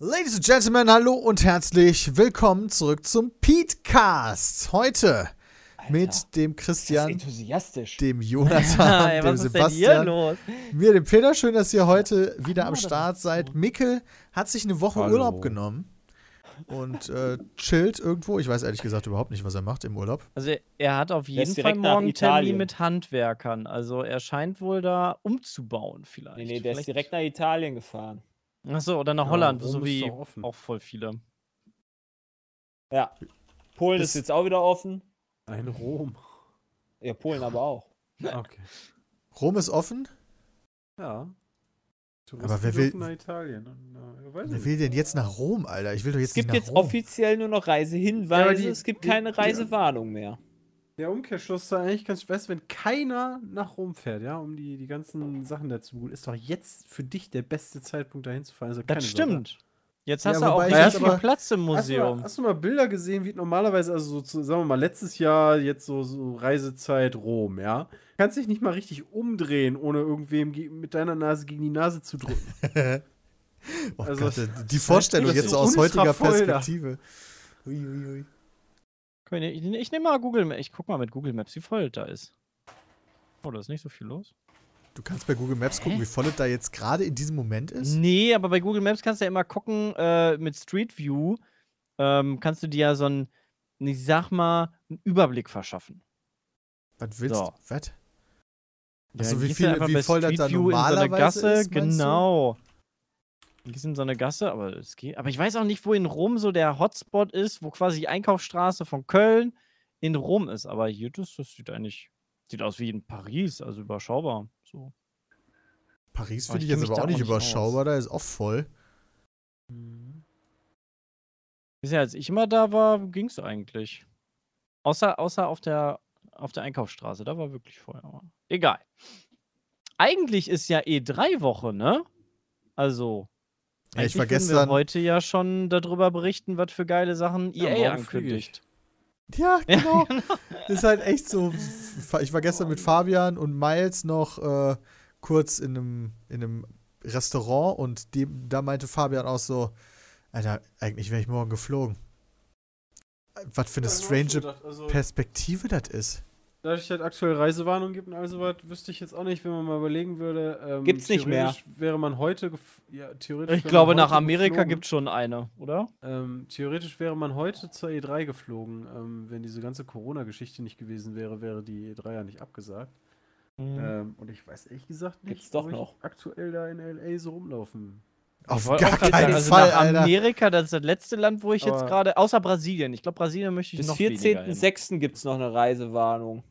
Ladies and Gentlemen, hallo und herzlich willkommen zurück zum Petecast. Heute mit dem ist Christian, enthusiastisch. dem Jonathan, Ey, dem was ist denn hier Sebastian, los? mir, dem Peter. Schön, dass ihr heute wieder am Start seid. Mikkel hat sich eine Woche Hallo. Urlaub genommen und äh, chillt irgendwo. Ich weiß ehrlich gesagt überhaupt nicht, was er macht im Urlaub. Also er hat auf jeden ist Fall morgen einen Termin Italien. mit Handwerkern. Also er scheint wohl da umzubauen vielleicht. Nee, nee, der ist vielleicht direkt nach Italien gefahren. Achso, oder nach Ja, Holland, so wie auch voll viele. Ja. Polen Das- ist jetzt auch wieder offen. Ein Rom. Ja, Polen aber auch. Okay. Rom ist offen. Ja. Aber wer will- nach Italien. Äh, weiß Wer will denn jetzt nach Rom, Alter? Ich will doch jetzt Es gibt nicht nach jetzt Rom. offiziell nur noch Ja, Reisehinweise. aber die- es gibt die- keine Reisewarnung mehr. Der Umkehrschluss da eigentlich ganz du, wenn keiner nach Rom fährt, ja, um die, die ganzen Sachen dazu, ist doch jetzt für dich der beste Zeitpunkt dahin zu fahren. Also Das Sorge. stimmt. Jetzt Ja, hast du auch richtig jetzt viel Platz im Hast du, mal, Museum. hast du mal Bilder gesehen, wie normalerweise, also so, sagen wir mal, letztes Jahr jetzt so, so Reisezeit Rom, ja? Kannst dich nicht mal richtig umdrehen, ohne irgendwem ge- mit deiner Nase gegen die Nase zu drücken. Oh Also, Gott, die Vorstellung das ist jetzt so aus heutiger. Perspektive. Ui, ui, ui. Können- Ich, ich nehme mal Google Maps. Ich guck mal mit Google Maps, wie voll es da ist. Oh, da ist nicht so viel los. Du kannst bei Google Maps gucken, Hä? wie voll es da jetzt gerade in diesem Moment ist. Nee, aber bei Google Maps kannst du ja immer gucken, äh, mit Street View ähm, kannst du dir ja so einen, ich sag mal, einen Überblick verschaffen. Was willst So. du? Was? Ja, Achso, dann wie viel, wie voll das da normalerweise Gasse, ist, genau. Du gehst in so eine Gasse, aber es geht. Aber ich weiß auch nicht, wo in Rom so der Hotspot ist, wo quasi die Einkaufsstraße von Köln in Rom ist. Aber hier, das, das sieht eigentlich, sieht aus wie in Paris, also überschaubar. So. Paris Aber finde ich jetzt aber auch nicht nicht aus. überschaubar, da ist auch voll. Bisher, als ich immer da war, ging es eigentlich. Außer, außer auf der auf der Einkaufsstraße, da war wirklich voll. Aber egal. Eigentlich ist ja E3-Woche, ne? Also. Ja, ich war würden wir gestern- heute ja schon darüber berichten, was für geile Sachen Ja, EA morgen fliege ich. ankündigt. Ja, genau. ist halt echt so. Ich war gestern mit Fabian und Miles noch äh, kurz in einem, in einem Restaurant und dem, da meinte Fabian auch so, Alter, eigentlich wäre ich morgen geflogen. Was für eine strange Also, Perspektive das ist. Da es halt aktuell Reisewarnung gibt und also was, wüsste ich jetzt auch nicht, wenn man mal überlegen würde. Ähm, Gibt's nicht mehr. theoretisch Wäre man heute, ja, theoretisch Ich glaube, nach Amerika gibt es schon eine, oder? Ähm, theoretisch wäre man heute zur E3 geflogen. Ähm, wenn diese ganze Corona-Geschichte nicht gewesen wäre, wäre die E3 ja nicht abgesagt. Ähm, und ich weiß ehrlich gesagt nicht, Gibt's doch ich noch. aktuell da in LA so rumlaufen. Auf gar keinen sagen, also Fall, nach Alter. Amerika, das ist das letzte Land, wo ich jetzt Aber- gerade, außer Brasilien. Ich glaube, Brasilien möchte ich Bis noch hin. 14.06. gibt es noch eine Reisewarnung.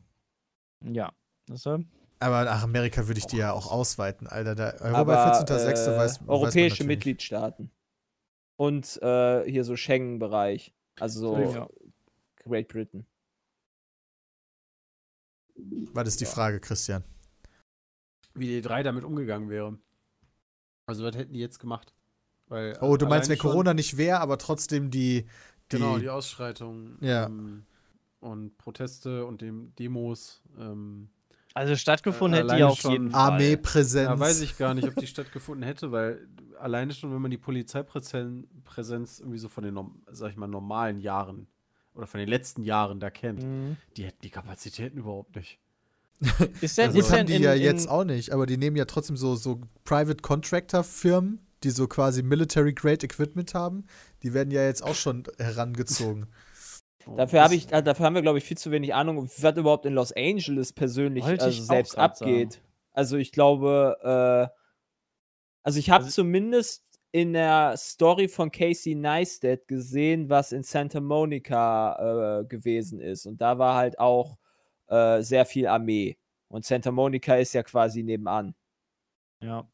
Ja. Das, äh, Aber nach Amerika würde ich die ja auch ausweiten, Alter. Da, Europa Aber 14.06. äh, weiß, weiß man europäische natürlich. Mitgliedstaaten. Und äh, hier so Schengen-Bereich. Also so Ja. Great Britain. Was ist die Frage, Christian? Wie die E3 damit umgegangen wäre. Also, was hätten die jetzt gemacht? Weil, Oh, du meinst, wenn Corona nicht wäre, aber trotzdem die. die Genau, die Ausschreitungen Ja. ähm, und Proteste und dem Demos. Ähm, Also stattgefunden Äh, hätte die auf schon jeden Fall. Armeepräsenz. da weiß ich gar nicht, ob die stattgefunden hätte, weil alleine schon, wenn man die Polizeipräsenz Präsenz irgendwie so von den, norm- sag ich mal, normalen Jahren oder von den letzten Jahren da kennt, Mhm. die hätten die Kapazitäten überhaupt nicht. Ist denn, Also ist haben denn die in, ja in, jetzt auch nicht, aber die nehmen ja trotzdem so, so Private Contractor Firmen, die so quasi Military Grade Equipment haben. Die werden ja jetzt auch schon herangezogen. Dafür, hab ich, äh, dafür haben wir, glaube ich, viel zu wenig Ahnung, was überhaupt in Los Angeles persönlich also selbst abgeht. Also ich glaube, äh, also ich habe Also- zumindest in der Story von Casey Neistat gesehen, was in Santa Monica äh, gewesen ist. Und da war halt auch äh, sehr viel Armee. Und Santa Monica ist ja quasi nebenan. Ja.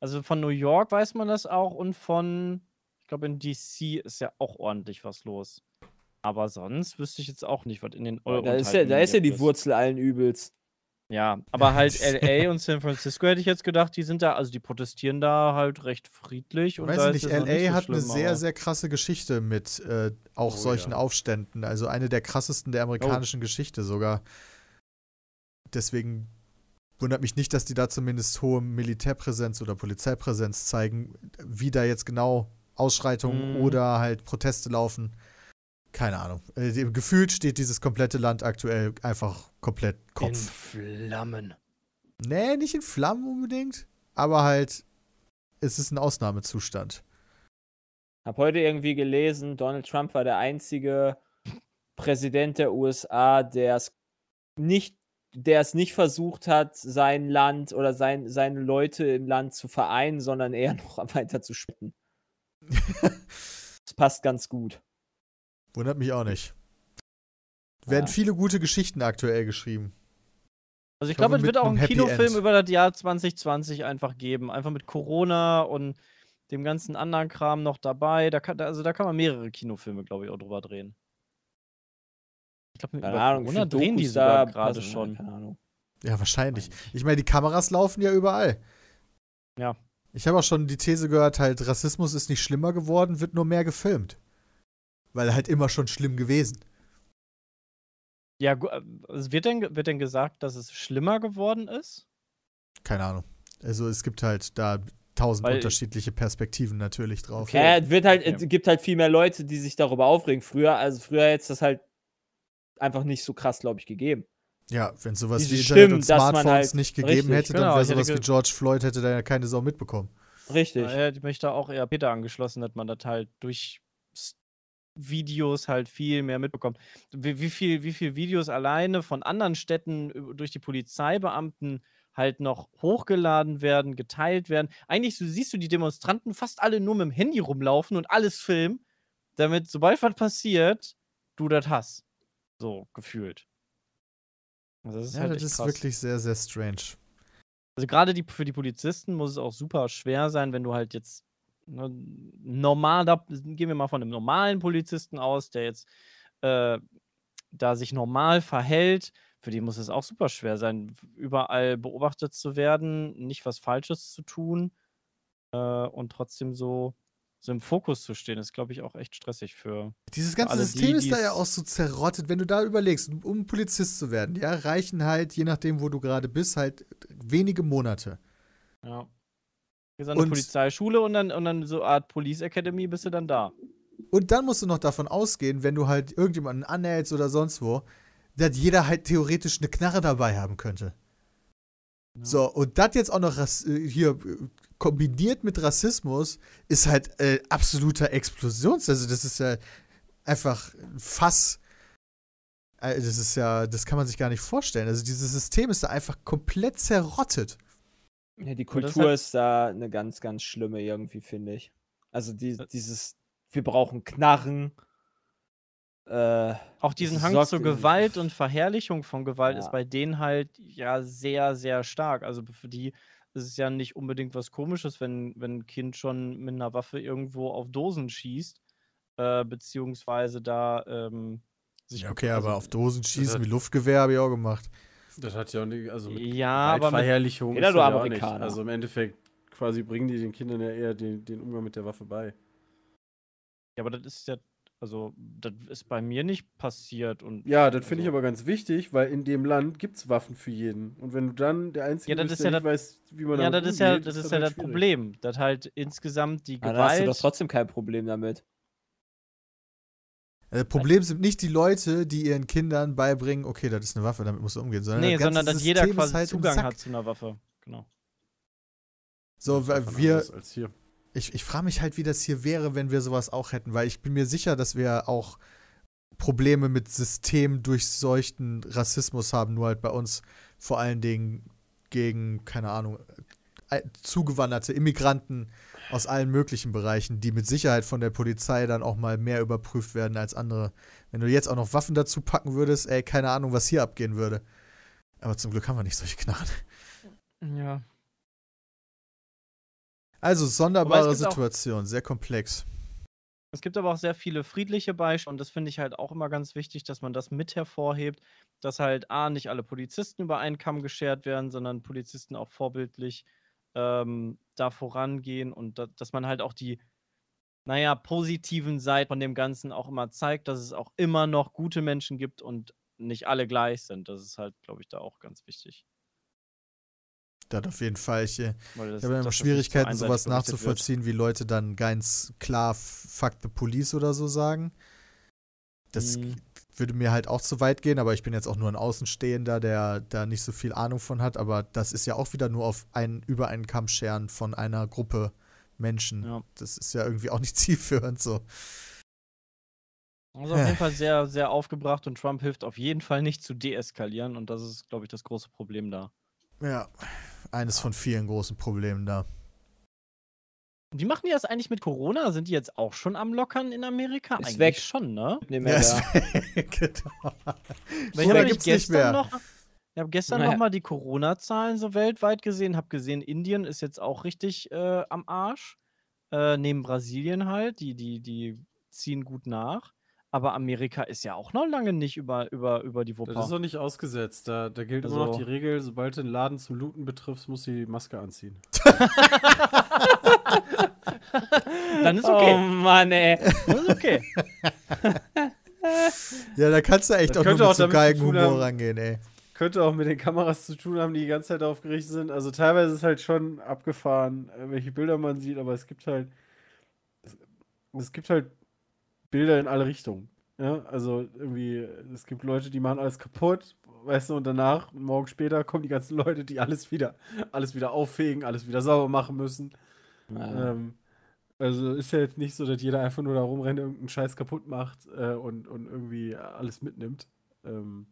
Also von New York weiß man das auch und von, ich glaube, in DC ist ja auch ordentlich was los. Aber sonst wüsste ich jetzt auch nicht, was in den Euro. Da ist ja, da ist ja die Wurzel allen Übels. Ja, aber halt LA und San Francisco hätte ich jetzt gedacht, die sind da, also die protestieren da halt recht friedlich. Und Weiß da ich ist nicht, LA so hat eine schlimm, sehr, aber- sehr krasse Geschichte mit äh, auch Oh, solchen ja. Aufständen. Also eine der krassesten der amerikanischen Oh. Geschichte sogar. Deswegen wundert mich nicht, dass die da zumindest hohe Militärpräsenz oder Polizeipräsenz zeigen. Wie da jetzt genau Ausschreitungen Mhm. oder halt Proteste laufen. Keine Ahnung. Äh, gefühlt steht dieses komplette Land aktuell einfach komplett In Kopf. Flammen. Nee, nicht in Flammen unbedingt, aber halt, es ist ein Ausnahmezustand. Hab heute irgendwie gelesen, Donald Trump war der einzige Präsident der USA, der es nicht, der es nicht versucht hat, sein Land oder sein, seine Leute im Land zu vereinen, sondern eher noch weiter zu spitten. Das passt ganz gut. Wundert mich auch nicht. Werden Ja. viele gute Geschichten aktuell geschrieben. Also ich Ich glaube, es mit wird auch einen Happy Kinofilm End. über das Jahr 2020 einfach geben. Einfach mit Corona und dem ganzen anderen Kram noch dabei. Da kann, also da kann man mehrere Kinofilme, glaube ich, auch drüber drehen. Ich glaube, Keine Ahnung, Corona drehen die da gerade schon. Keine Ahnung. Ja, wahrscheinlich. Ich meine, die Kameras laufen ja überall. Ja. Ich habe auch schon die These gehört, halt, Rassismus ist nicht schlimmer geworden, wird nur mehr gefilmt. Weil halt immer schon schlimm gewesen. Ja, äh, es wird denn, wird denn gesagt, dass es schlimmer geworden ist? Keine Ahnung. Also es gibt halt da tausend Weil- unterschiedliche Perspektiven natürlich drauf. Okay. Ja, es wird halt, es gibt halt viel mehr Leute, die sich darüber aufregen. Früher, also früher hätte es das halt einfach nicht so krass, glaube ich, gegeben. Ja, wenn sowas Diese wie Internet Stimmen, und Smartphones halt- nicht gegeben richtig, hätte, genau, dann wäre ich hätte sowas wie ge- George Floyd, hätte da ja keine Sau mitbekommen. Richtig. Ich mich da auch eher Peter angeschlossen, dass man das halt durch Videos halt viel mehr mitbekommt. Wie, wie, viel, wie viel Videos alleine von anderen Städten durch die Polizeibeamten halt noch hochgeladen werden, geteilt werden. Eigentlich so, siehst du die Demonstranten fast alle nur mit dem Handy rumlaufen und alles filmen, damit, sobald was passiert, du das hast. So gefühlt. Also das ist Ja, halt das ist krass. wirklich sehr, sehr strange. Also gerade die, für die Polizisten muss es auch super schwer sein, wenn du halt jetzt normal, da gehen wir mal von einem normalen Polizisten aus, der jetzt äh, da sich normal verhält. Für die muss es auch super schwer sein, überall beobachtet zu werden, nicht was Falsches zu tun äh, und trotzdem so, so im Fokus zu stehen. ist, glaube ich, auch echt stressig für. Dieses ganze die, System ist da ja auch so zerrottet, wenn du da überlegst, um- um Polizist zu werden, ja, reichen halt, je nachdem, wo du gerade bist, halt wenige Monate. Ja. Hier ist eine Und- Polizeischule und dann, und dann so eine Art Police Academy bist du dann da. Und dann musst du noch davon ausgehen, wenn du halt irgendjemanden anhältst oder sonst wo, dass jeder halt theoretisch eine Knarre dabei haben könnte. So, und das jetzt auch noch äh, hier äh, kombiniert mit Rassismus ist halt äh, absoluter Explosions. Also, das ist ja einfach ein Fass. Äh, Das ist ja, das kann man sich gar nicht vorstellen. Also, dieses System ist da einfach komplett zerrottet. Ja, die Kultur hat- ist da eine ganz, ganz schlimme irgendwie, finde ich. Also die, dieses, wir brauchen Knarren. Äh, Auch diesen Es Hang zur Gewalt und Verherrlichung von Gewalt Ja. ist bei denen halt ja sehr, sehr stark. Also für die ist es ja nicht unbedingt was Komisches, wenn, wenn ein Kind schon mit einer Waffe irgendwo auf Dosen schießt, äh, beziehungsweise da ähm, sich. Ja, okay, also, aber auf Dosen schießen wie Luftgewehr habe ich auch gemacht. Das hat ja auch nicht, also mit Ja, aber mit, Gewaltverherrlichung Jeder ist du das ja auch Amerikaner. nicht. Also im Endeffekt quasi bringen die den Kindern ja eher den, den Umgang mit der Waffe bei. ja, aber das ist ja, also das ist bei mir nicht passiert und Ja, das finde ich Also- aber ganz wichtig, weil in dem Land gibt es Waffen für jeden. Und wenn du dann der Einzige Ja, das bist, ist der ja nicht weiß, wie man ja, das damit ist ja, umgeht, das ist das ja halt das. Problem, dass halt insgesamt die aber da hast du Gewalt doch trotzdem kein Problem damit. Das Problem sind nicht die Leute, die ihren Kindern beibringen, okay, das ist eine Waffe, damit musst du umgehen, sondern Nee, das sondern dass jeder System ist quasi halt Zugang hat zu einer Waffe. Genau. So, wir, anders Als hier. ich, ich frage mich halt, wie das hier wäre, wenn wir sowas auch hätten, weil ich bin mir sicher, dass wir auch Probleme mit systemdurchseuchten Rassismus haben, nur halt bei uns vor allen Dingen gegen, keine Ahnung, äh, zugewanderte Immigranten aus allen möglichen Bereichen, die mit Sicherheit von der Polizei dann auch mal mehr überprüft werden als andere. Wenn du jetzt auch noch Waffen dazu packen würdest, ey, keine Ahnung, was hier abgehen würde. Aber zum Glück haben wir nicht solche Knarren. Ja. Also, sonderbare Situation, sehr komplex. Es gibt aber auch sehr viele friedliche Beispiele und das finde ich halt auch immer ganz wichtig, dass man das mit hervorhebt, dass halt A, nicht alle Polizisten über einen Kamm geschert werden, sondern Polizisten auch vorbildlich ähm, da vorangehen und da, dass man halt auch die, naja, positiven Seiten von dem Ganzen auch immer zeigt, dass es auch immer noch gute Menschen gibt und nicht alle gleich sind. Das ist halt, glaube ich, da auch ganz wichtig. Das auf jeden Fall. Ich, äh, das, ich habe immer so Schwierigkeiten, einseitig sowas berichtet wird. nachzuvollziehen, wie Leute dann ganz klar Fuck the Police oder so sagen. Das Mhm. Würde mir halt auch zu weit gehen, aber ich bin jetzt auch nur ein Außenstehender, der da nicht so viel Ahnung von hat. Aber das ist ja auch wieder nur auf einen, über einen Kamm scheren von einer Gruppe Menschen. Ja. Das ist ja irgendwie auch nicht zielführend so. Also auf jeden Fall sehr, sehr aufgebracht und Trump hilft auf jeden Fall nicht zu deeskalieren und das ist, glaube ich, das große Problem da. Ja, eines von vielen großen Problemen da. Wie machen die das eigentlich mit Corona? Sind die jetzt auch schon am Lockern in Amerika? Ist eigentlich weg. schon, ne? Nicht mehr Ja, ist weg, genau. Weil ich habe gibt's nicht gestern mehr? noch, ich habe gestern Naja. noch mal die Corona-Zahlen so weltweit gesehen, habe gesehen, Indien ist jetzt auch richtig äh, am Arsch. Äh, neben Brasilien halt, die, die, die ziehen gut nach. Aber Amerika ist ja auch noch lange nicht über, über, über die Das ist Wupper. noch nicht ausgesetzt. Da, da gilt immer noch Also- die Regel, sobald du den Laden zum Looten betriffst, musst du die Maske anziehen. Dann ist Oh okay. Mann, ey. Dann ist okay. Ja, da kannst du echt Das auch nur mit auch so tun Humor haben- rangehen, ey. Könnte auch mit den Kameras zu tun haben, die die ganze Zeit darauf gerichtet sind. Also teilweise ist halt schon abgefahren, äh, welche Bilder man sieht, aber es gibt halt. Es, es gibt halt Bilder in alle Richtungen. Ja, also irgendwie, es gibt Leute, die machen alles kaputt, weißt du, und danach, Morgen später, kommen die ganzen Leute, die alles wieder, alles wieder auffegen, alles wieder sauber machen müssen. Ja. Ähm, also ist ja jetzt nicht so, dass jeder einfach nur da rumrennt, irgendeinen Scheiß kaputt macht äh, und, und irgendwie alles mitnimmt. Ähm,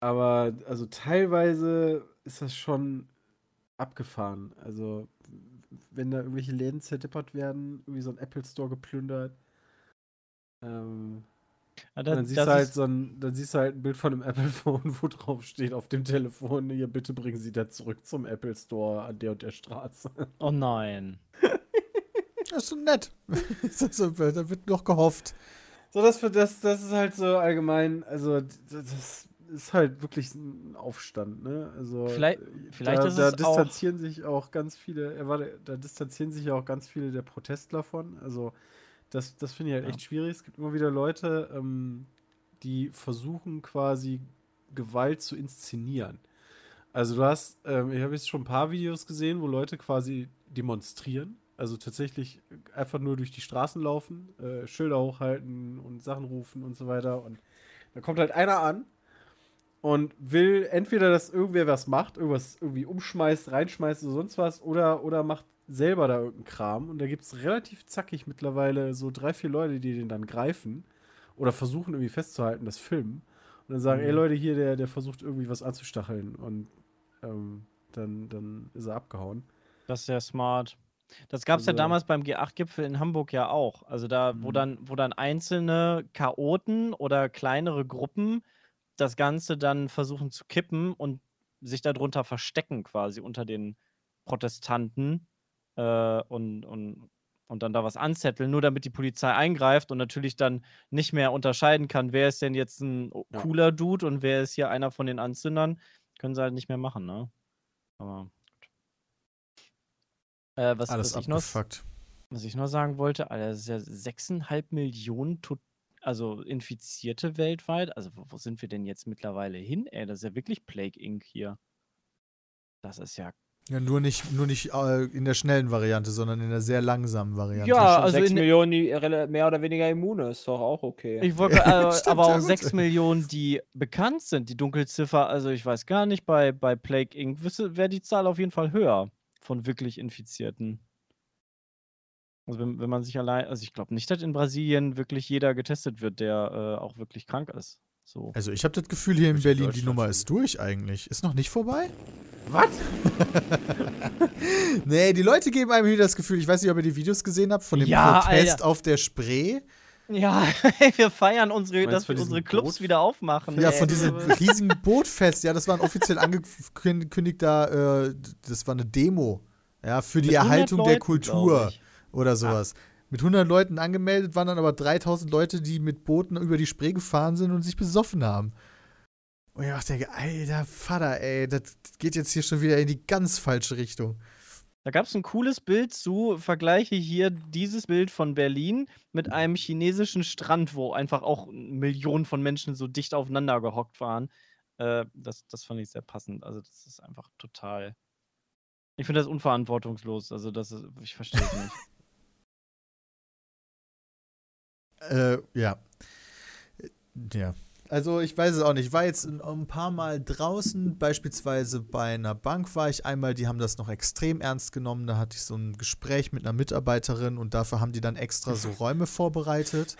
aber also teilweise ist das schon abgefahren. Also wenn da irgendwelche Läden zerdeppert werden, irgendwie so ein Apple Store geplündert. Ähm, Ja, dann, das, siehst das du halt so ein, dann siehst du halt ein Bild von einem Apple-Phone, wo drauf steht auf dem Telefon, hier bitte bringen Sie da zurück zum Apple Store an der und der Straße. oh nein. Das ist so nett. Da wird noch gehofft. So, das, für das, das ist halt so allgemein, also das ist halt wirklich ein Aufstand, ne? Also Vielleicht- äh, vielleicht da, ist da es auch- distanzieren sich auch ganz viele, äh, warte, da distanzieren sich auch ganz viele der Protestler von. Also das, das finde ich halt Ja. echt schwierig. Es gibt immer wieder Leute, ähm, die versuchen quasi Gewalt zu inszenieren. Also du hast, ähm, ich habe jetzt schon ein paar Videos gesehen, wo Leute quasi demonstrieren. Also tatsächlich einfach nur durch die Straßen laufen, äh, Schilder hochhalten und Sachen rufen und so weiter. Und da kommt halt einer an und will entweder, dass irgendwer was macht, irgendwas irgendwie umschmeißt, reinschmeißt oder sonst was, oder, oder macht selber da irgendeinen Kram. Und da gibt es relativ zackig mittlerweile so drei, vier Leute, die den dann greifen oder versuchen irgendwie festzuhalten, das filmen. Und dann sagen, Mhm. ey Leute, hier, der, der versucht irgendwie was anzustacheln. Und ähm, dann, dann ist er abgehauen. Das ist sehr smart. Das gab es ja Also- damals beim G8-Gipfel in Hamburg ja auch. Also da, wo Mhm. dann, wo dann einzelne Chaoten oder kleinere Gruppen das Ganze dann versuchen zu kippen und sich darunter verstecken, quasi unter den Protestanten äh, und, und, und dann da was anzetteln, nur damit die Polizei eingreift und natürlich dann nicht mehr unterscheiden kann, wer ist denn jetzt ein Ja. cooler Dude und wer ist hier einer von den Anzündern, können sie halt nicht mehr machen, ne? Aber gut. Äh, was, Alles was, ich noch, was ich noch sagen wollte, Alter, das ist ja 6,5 Millionen tot, also Infizierte weltweit. Also wo, wo sind wir denn jetzt mittlerweile hin? Ey, das ist ja wirklich Plague Inc. hier. Das ist ja. Ja, nur nicht, nur nicht äh, in der schnellen Variante, sondern in der sehr langsamen Variante. Ja, Schon also sechs in- Millionen, die mehr oder weniger immune, ist doch auch okay. Ich wollte, äh, stimmt, aber auch gut. 6 Millionen, die bekannt sind. Die Dunkelziffer, also ich weiß gar nicht, bei, bei Plague Inc. wäre die Zahl auf jeden Fall höher von wirklich Infizierten. Also wenn, wenn man sich allein, also ich glaube nicht, dass in Brasilien wirklich jeder getestet wird, der äh, auch wirklich krank ist. So. Also ich habe das Gefühl, hier in Berlin, die Nummer ist durch eigentlich. Ist noch nicht vorbei? Was? Nee, die Leute geben einem wieder das Gefühl, ich weiß nicht, ob ihr die Videos gesehen habt, von dem Ja, Protest Alter. auf der Spree. Ja, wir feiern unsere, dass wir unsere Clubs Boot? wieder aufmachen. Ja, ey. von diesem riesigen Bootfest. Ja, das war ein offiziell angekündigter, äh, das war eine Demo. Ja, für die Mit 100 Erhaltung der Kultur ich. Oder sowas. mit 100 Leuten angemeldet, waren dann aber 3000 Leute, die mit Booten über die Spree gefahren sind und sich besoffen haben. Und ich denke, alter Vater, ey, das geht jetzt hier schon wieder in die ganz falsche Richtung. Da gab es ein cooles Bild zu, vergleiche hier dieses Bild von Berlin mit einem chinesischen Strand, wo einfach auch Millionen von Menschen so dicht aufeinander gehockt waren. Äh, das, das fand ich sehr passend. Also, das ist einfach total. Ich finde das unverantwortungslos. Also, das ist, ich verstehe es nicht. Äh, ja. Ja. Also ich weiß es auch nicht. Ich war jetzt ein paar Mal draußen, beispielsweise bei einer Bank war ich einmal, die haben das noch extrem ernst genommen. Da hatte ich so ein Gespräch mit einer Mitarbeiterin und dafür haben die dann extra so Räume vorbereitet.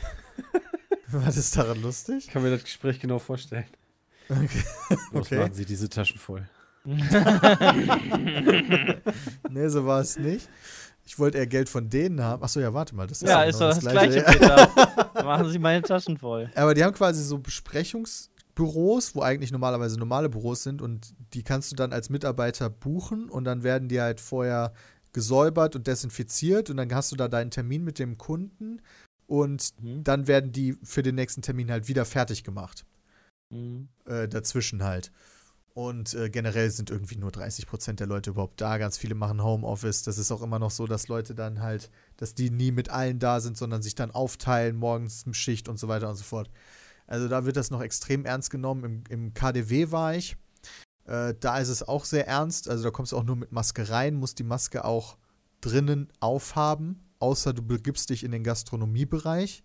War das daran lustig? Ich kann mir das Gespräch genau vorstellen. Okay. Was okay. machen Sie diese Taschen voll? nee, so war es nicht. Ich wollte eher Geld von denen haben. Achso, ja, warte mal. Das ist ja, ist genau doch das, Gleiche, ja. Peter. Machen Sie meine Taschen voll. Aber die haben quasi so Besprechungsbüros, wo eigentlich normalerweise normale Büros sind und die kannst du dann als Mitarbeiter buchen und dann werden die halt vorher gesäubert und desinfiziert und dann hast du da deinen Termin mit dem Kunden und Mhm. dann werden die für den nächsten Termin halt wieder fertig gemacht. Mhm. Äh, dazwischen halt. Und äh, generell sind irgendwie nur 30% der Leute überhaupt da. Ganz viele machen Homeoffice. Das ist auch immer noch so, dass Leute dann halt, dass die nie mit allen da sind, sondern sich dann aufteilen, morgens Schicht und so weiter und so fort. Also da wird das noch extrem ernst genommen. Im, im KDW war ich. Äh, da ist es auch sehr ernst. Also da kommst du auch nur mit Maske rein, musst die Maske auch drinnen aufhaben, außer du begibst dich in den Gastronomiebereich,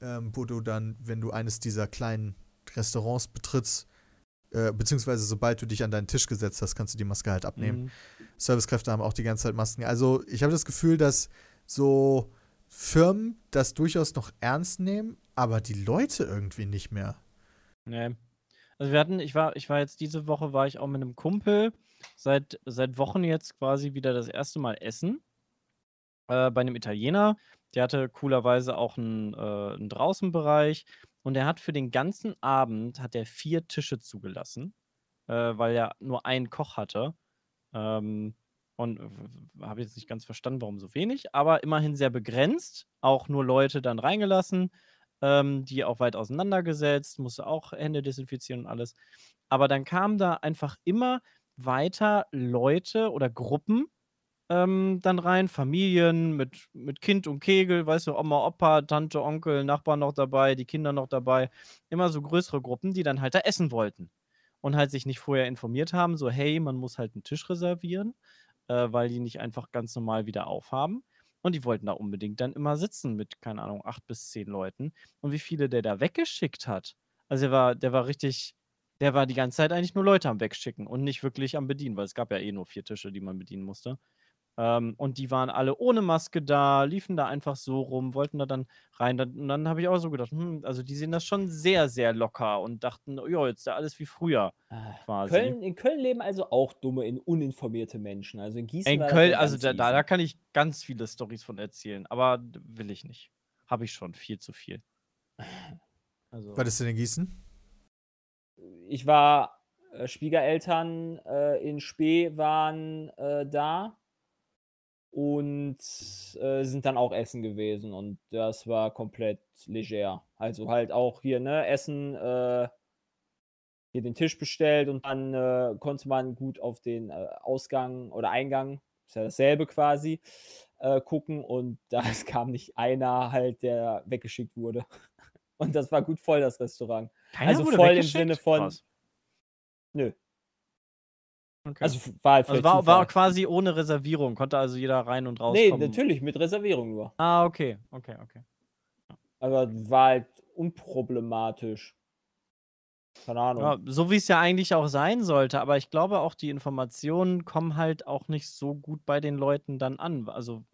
ähm, wo du dann, wenn du eines dieser kleinen Restaurants betrittst, äh, beziehungsweise sobald du dich an deinen Tisch gesetzt hast, kannst du die Maske halt abnehmen. Mhm. Servicekräfte haben auch die ganze Zeit Masken. Also ich habe das Gefühl, dass so Firmen das durchaus noch ernst nehmen, aber die Leute irgendwie nicht mehr. Nee. Also wir hatten, ich war, ich war jetzt diese Woche, war ich auch mit einem Kumpel seit, seit Wochen jetzt quasi wieder das erste Mal essen. Äh, bei einem Italiener. Der hatte coolerweise auch einen, äh, einen Draußenbereich und er hat für den ganzen Abend hat er vier Tische zugelassen, äh, weil er nur einen Koch hatte. Ähm, und habe jetzt nicht ganz verstanden, warum so wenig, aber immerhin sehr begrenzt. Auch nur Leute dann reingelassen, ähm, die auch weit auseinandergesetzt, musste auch Hände desinfizieren und alles. Aber dann kamen da einfach immer weiter Leute oder Gruppen ähm, dann rein, Familien mit, mit Kind und Kegel, weißt du, Oma, Opa, Tante, Onkel, Nachbarn noch dabei, die Kinder noch dabei. Immer so größere Gruppen, die dann halt da essen wollten. Und halt sich nicht vorher informiert haben, so, hey, man muss halt einen Tisch reservieren, äh, weil die nicht einfach ganz normal wieder aufhaben. Und die wollten da unbedingt dann immer sitzen mit, keine Ahnung, acht bis zehn Leuten. Und wie viele der da weggeschickt hat. Also der war, der war richtig, der war die ganze Zeit eigentlich nur Leute am Wegschicken und nicht wirklich am Bedienen, weil es gab ja eh nur vier Tische, die man bedienen musste. Ähm, und die waren alle ohne Maske da, liefen da einfach so rum, wollten da dann rein. Dann, und dann habe ich auch so gedacht, hm, also die sehen das schon sehr, sehr locker und dachten, ja, jetzt ist ja alles wie früher quasi. Köln, in Köln leben also auch dumme, in uninformierte Menschen. Also in Gießen In Köln, also da, da, da kann ich ganz viele Storys von erzählen, aber will ich nicht. Habe ich schon, viel zu viel. Also, Was ist denn in Gießen? Ich war, äh, Schwiegereltern äh, in Spee waren äh, da und äh, sind dann auch essen gewesen und das war komplett leger. Also halt auch hier, ne, Essen, äh, hier den Tisch bestellt und dann äh, konnte man gut auf den äh, Ausgang oder Eingang, ist ja dasselbe quasi, äh, gucken und da es kam nicht einer halt, der weggeschickt wurde. Und das war gut voll, das Restaurant. keiner also voll im? Sinne von- Krass. Nö. Okay. Also war halt Also war, war quasi ohne Reservierung, konnte also jeder rein und raus Nee, kommen. natürlich, mit Reservierung nur. Ah, okay, okay, okay. Aber war halt unproblematisch. Keine Ahnung. Ja, so wie es ja eigentlich auch sein sollte, aber ich glaube auch, die Informationen kommen halt auch nicht so gut bei den Leuten dann an. Also,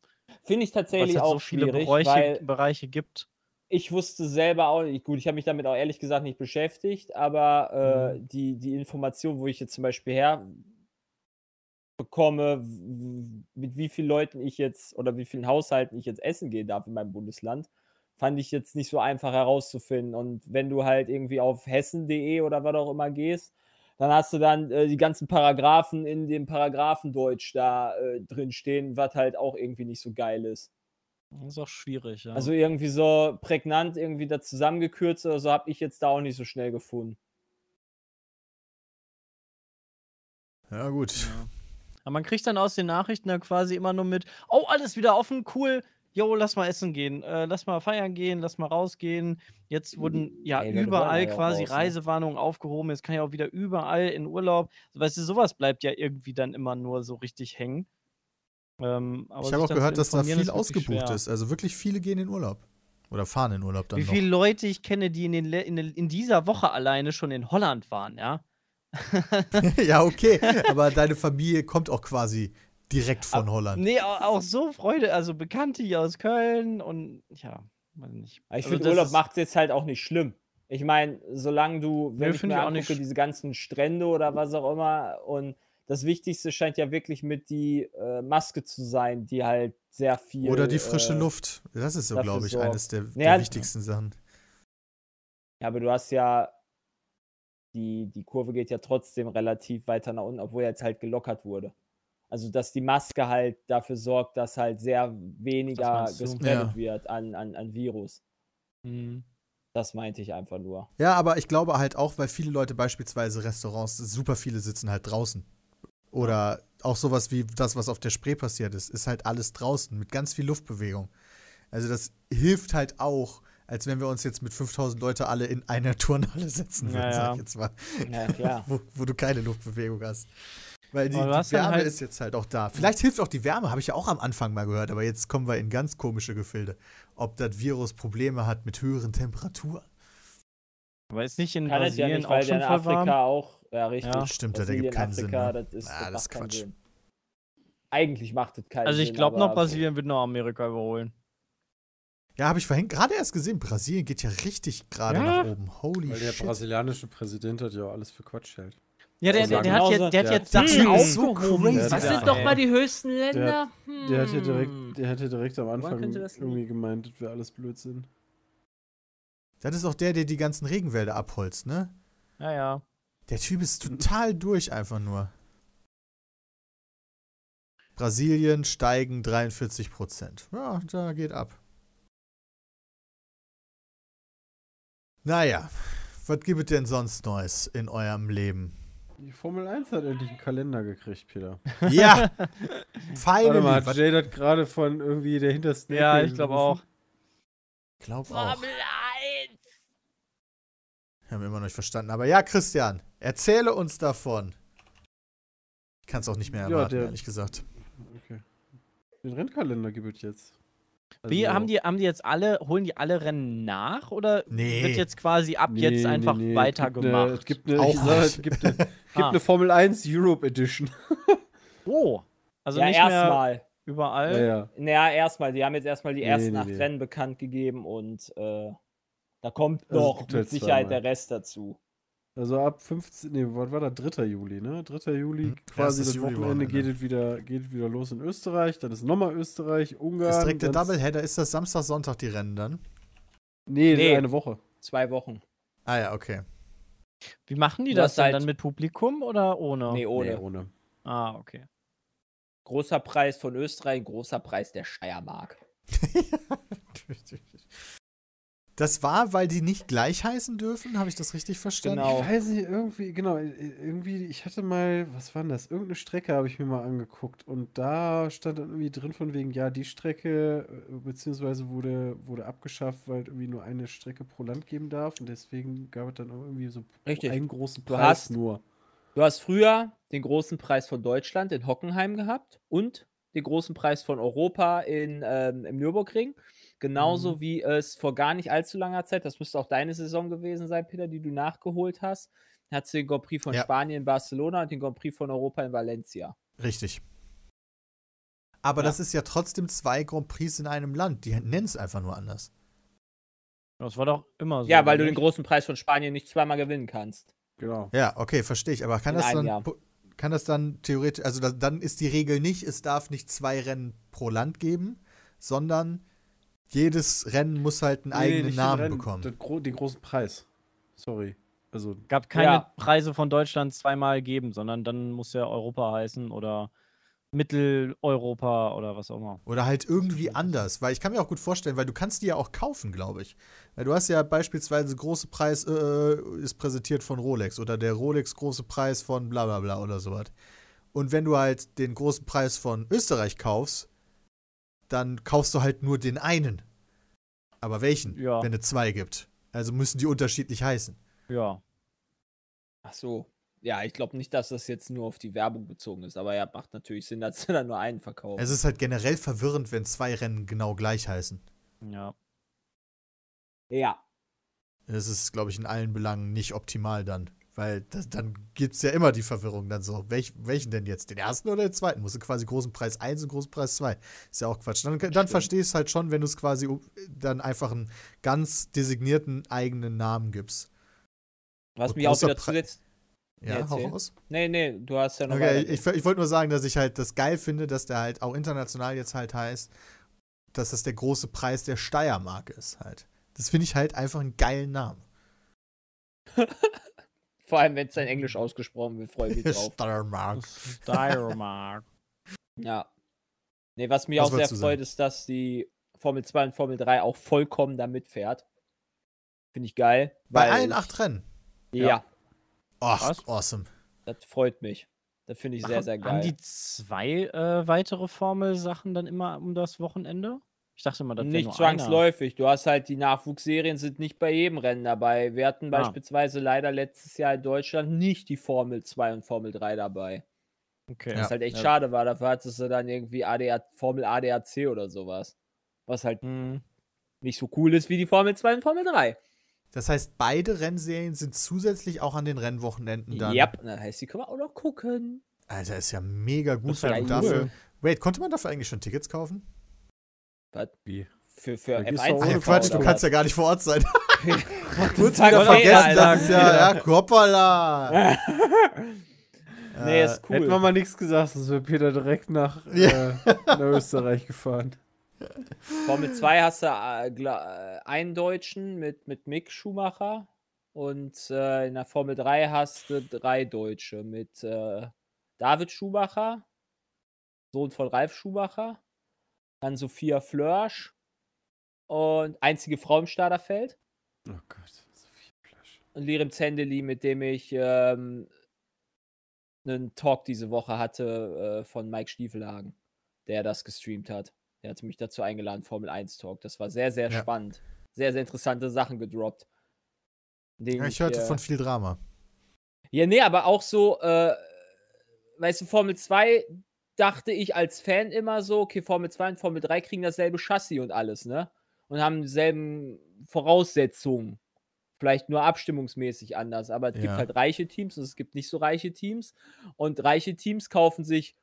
Finde ich tatsächlich auch so viele schwierig, Bereiche, weil Bereiche gibt. ich wusste selber auch nicht, gut, ich habe mich damit auch ehrlich gesagt nicht beschäftigt, aber äh, Mhm. die, die Information, wo ich jetzt zum Beispiel her bekomme, mit wie vielen Leuten ich jetzt oder wie vielen Haushalten ich jetzt essen gehen darf in meinem Bundesland, fand ich jetzt nicht so einfach herauszufinden. Und wenn du halt irgendwie auf hessen.de oder was auch immer gehst, dann hast du dann äh, die ganzen Paragraphen in dem Paragraphendeutsch da äh, drin stehen, was halt auch irgendwie nicht so geil ist. Das ist auch schwierig, ja. Also irgendwie so prägnant, irgendwie da zusammengekürzt oder so habe ich jetzt da auch nicht so schnell gefunden. Ja, gut. Aber man kriegt dann aus den Nachrichten dann quasi immer nur mit, oh, alles wieder offen, cool. Jo, lass mal essen gehen, äh, lass mal feiern gehen, lass mal rausgehen. Jetzt wurden ja Ey, überall ja quasi raus, ne? Reisewarnungen aufgehoben. Jetzt kann ich auch wieder überall in Urlaub. Weißt du, sowas bleibt ja irgendwie dann immer nur so richtig hängen. Ähm, aber ich habe auch gehört, dass da viel ist ausgebucht schwer. ist. Also wirklich viele gehen in Urlaub. Oder fahren in Urlaub dann Wie noch. viele Leute ich kenne, die in, den, in, in dieser Woche alleine schon in Holland waren, ja? ja, okay. Aber deine Familie kommt auch quasi direkt von Holland. Nee, au- auch so Freude, also Bekannte hier aus Köln und ja, weiß nicht. Aber ich Also finde, Urlaub macht es jetzt halt auch nicht schlimm. Ich meine, solange du, wenn Nö, ich mir ich auch angucke, diese ganzen Strände oder was auch immer und das Wichtigste scheint ja wirklich mit die äh, Maske zu sein, die halt sehr viel. Oder die frische äh, Luft. Das ist so, glaube ich, sorgt. eines der, Ja, der wichtigsten Sachen. Ja, aber du hast ja. Die, die Kurve geht ja trotzdem relativ weiter nach unten, obwohl jetzt halt gelockert wurde. Also, dass die Maske halt dafür sorgt, dass halt sehr weniger gespreadet Ja. wird an, an, an Virus. Mhm. Das meinte ich einfach nur. Ja, aber ich glaube halt auch, weil viele Leute beispielsweise Restaurants, super viele sitzen halt draußen. Oder auch sowas wie das, was auf der Spree passiert ist, ist halt alles draußen mit ganz viel Luftbewegung. Also das hilft halt auch, als wenn wir uns jetzt mit 5000 Leute alle in einer Turnhalle setzen würden, Ja, sag ich jetzt mal. Ja, klar. wo, wo du keine Luftbewegung hast. Weil die, die Wärme halt- ist jetzt halt auch da. Vielleicht hilft auch die Wärme, habe ich ja auch am Anfang mal gehört, aber jetzt kommen wir in ganz komische Gefilde. Ob das Virus Probleme hat mit höheren Temperaturen. Aber ist nicht in Kann es ja Brasilien nicht, auch weil schon in voll warm? Afrika auch. Ja, richtig. Ja. Stimmt, das Brasilien, ergibt keinen Sinn. Afrika, Ne? Das ist, Ah, das das ist keinen Quatsch. Sinn. Eigentlich macht es keinen Also Sinn. ich glaube noch, aber- Brasilien wird noch Amerika überholen. Ja, habe ich vorhin gerade erst gesehen. Brasilien geht ja richtig gerade Ja. nach oben. Holy Weil der shit. brasilianische Präsident hat ja auch alles für Quatsch hält. Ja, der, Also der, der, hat, genauso- jetzt, der hat der- jetzt Sachen Hm, aufgehoben. so Ja, sind doch mal die höchsten Länder? Der hat ja Hm. direkt, der hat ja direkt am Anfang das irgendwie gemeint, das wäre alles Blödsinn. Das ist auch der, der die ganzen Regenwälder abholzt, ne? Ja, ja. Der Typ ist total durch einfach nur. Brasilien steigen 43 Prozent. Ja, da geht ab. Naja, was gibt es denn sonst Neues in eurem Leben? Die Formel 1 hat endlich einen Kalender gekriegt, Peter. Ja, Warte finally. mal, hat Jay das gerade von irgendwie der hintersten Ja, Ecke ich glaube auch. glaub auch. Haben wir immer noch nicht verstanden. Aber ja, Christian, erzähle uns davon. Ich kann es auch nicht mehr Ja, erwarten, der- ehrlich gesagt. Okay. Den Rennkalender gibt es jetzt. Wie, Also- haben die, haben die jetzt alle, holen die alle Rennen nach oder Nee. wird jetzt quasi ab jetzt Nee, einfach nee, nee. weitergemacht? Es gibt eine, ich sag, nicht. es gibt eine, gibt Ah. eine Formel 1 Europe Edition. Oh. Also ja, nicht mehr erstmal. überall. Ja, ja. Naja, erstmal. Die haben jetzt erstmal die ersten nee, acht nee. Rennen bekannt gegeben und äh, da kommt Also es noch gibt mit halt Sicherheit zweimal. der Rest dazu. Also ab 15, nee, was war das? 3. Juli, ne? 3. Juli, Hm, quasi erstes das Wochenende geht Juli-Wochenende. es wieder, geht es wieder los in Österreich, dann ist nochmal Österreich, Ungarn. Ist direkt der Doubleheader. Ist das Samstag, Sonntag die Rennen dann? Nee, Nee. eine Woche. Zwei Wochen. Ah ja, okay. Wie machen die das dann, halt- dann mit Publikum oder ohne? Nee, ohne. Nee, ohne. Ah, okay. Großer Preis von Österreich, großer Preis der Steiermark. Das war, weil die nicht gleich heißen dürfen? Habe ich das richtig verstanden? Genau. Ich weiß nicht, irgendwie, genau, äh, irgendwie, ich hatte mal, was war denn das? Irgendeine Strecke habe ich mir mal angeguckt und da stand dann irgendwie drin von wegen, ja, die Strecke, äh, beziehungsweise wurde, wurde abgeschafft, weil es irgendwie nur eine Strecke pro Land geben darf und deswegen gab es dann auch irgendwie so Richtig. einen großen Du Preis hast- nur. Du hast früher den großen Preis von Deutschland in Hockenheim gehabt und den großen Preis von Europa in, ähm, im Nürburgring. Genauso Mhm. wie es vor gar nicht allzu langer Zeit, das müsste auch deine Saison gewesen sein, Peter, die du nachgeholt hast, hat den Grand Prix von Ja. Spanien in Barcelona und den Grand Prix von Europa in Valencia. Richtig. Aber Ja. das ist ja trotzdem zwei Grand Prix in einem Land. Die nennen es einfach nur anders. Das war doch immer so. ja, weil du den großen Preis von Spanien nicht zweimal gewinnen kannst. Genau. Ja, okay, verstehe ich. Aber kann In das dann, Jahr. kann das dann theoretisch, also da, dann ist die Regel nicht, es darf nicht zwei Rennen pro Land geben, sondern jedes Rennen muss halt einen Nee, eigenen den Namen Rennen, bekommen. Den, gro den großen Preis. Sorry. Also, Gab keine Ja. Preise von Deutschland zweimal geben, sondern dann muss ja Europa heißen oder Mitteleuropa oder was auch immer. Oder halt irgendwie anders, weil ich kann mir auch gut vorstellen, weil du kannst die ja auch kaufen, glaube ich. Weil du hast ja beispielsweise große Preis äh, ist präsentiert von Rolex oder der Rolex große Preis von bla bla bla oder sowas. Und wenn du halt den großen Preis von Österreich kaufst, dann kaufst du halt nur den einen. Aber welchen? Ja. Wenn es zwei gibt. Also müssen die unterschiedlich heißen. Ja. Ach so. Ja, ich glaube nicht, dass das jetzt nur auf die Werbung bezogen ist, aber ja, macht natürlich Sinn, dass sie dann nur einen verkaufen. Es ist halt generell verwirrend, wenn zwei Rennen genau gleich heißen. Ja. ja. Das ist, glaube ich, in allen Belangen nicht optimal dann. Weil das, dann gibt es ja immer die Verwirrung dann so. Welch, welchen denn jetzt? Den ersten oder den zweiten? Musst du quasi großen Preis 1 und großen Preis 2. Ist ja auch Quatsch. Dann, dann verstehst du halt schon, wenn du es quasi dann einfach einen ganz designierten eigenen Namen gibst. Was Und mich auch wieder zuletzt. Ja, Ja, hau raus. Nee, nee, du hast ja noch Okay, ich, ich wollte nur sagen, dass ich halt das geil finde, dass der halt auch international jetzt halt heißt, dass das der große Preis der Steiermark ist halt. Das finde ich halt einfach einen geilen Namen. Vor allem, wenn es in Englisch ausgesprochen wird, freue ich mich drauf. Steiermark. Steiermark. Ja. Nee, was mich Was auch sehr freut, ist, dass die Formel 2 und Formel 3 auch vollkommen da mitfährt. Finde ich geil. Bei allen ich- acht Rennen. Ja, Ach, Was? awesome. das freut mich. Das finde ich sehr, sehr Haben geil. die zwei äh, weitere Formelsachen dann immer um das Wochenende? Ich dachte mal, das wäre Nicht nur zwangsläufig. Du hast halt die Nachwuchsserien sind nicht bei jedem Rennen dabei. Wir hatten Ah. beispielsweise leider letztes Jahr in Deutschland nicht die Formel 2 und Formel 3 dabei. Einer. Okay. Was halt echt Ja. schade war. Dafür hattest du dann irgendwie ADA, Formel ADAC oder sowas. Was halt Hm. nicht so cool ist wie die Formel 2 und Formel 3. Das heißt, beide Rennserien sind zusätzlich auch an den Rennwochenenden dann. Ja, das heißt, die können wir auch noch gucken. Alter, ist ja mega gut, Das du cool. dafür. Wait, konnte man dafür eigentlich schon Tickets kaufen? Was? Wie? Für, für Da gehst du F1 auch Ach Quatsch, du kannst ja gar nicht vor Ort sein. Kurz wieder vergessen, das ist ja, ja, hoppala. nee, Äh, ist cool. Hätten wir mal nichts gesagt, sonst wäre Peter direkt nach, Ja. äh, nach Österreich gefahren. Formel 2 hast du äh, äh, einen Deutschen mit, mit Mick Schumacher und äh, in der Formel 3 hast du drei Deutsche mit äh, David Schumacher, Sohn von Ralf Schumacher, dann Sophia Flörsch und einzige Frau im Starterfeld Oh Gott, so viel Flasche. und Lirim Zendeli, mit dem ich ähm, einen Talk diese Woche hatte äh, von Mike Stiefelhagen, der das gestreamt hat. Der hat mich dazu eingeladen, Formel 1 Talk. Das war sehr, sehr Ja. spannend. Sehr, sehr interessante Sachen gedroppt. Ja, ich hörte äh, von viel Drama. Ja, nee, aber auch so, äh, weißt du, Formel 2 dachte ich als Fan immer so, okay, Formel 2 und Formel 3 kriegen dasselbe Chassis und alles, ne? Und haben dieselben Voraussetzungen. Vielleicht nur abstimmungsmäßig anders, aber es gibt Ja. halt reiche Teams und es gibt nicht so reiche Teams. Und reiche Teams kaufen sich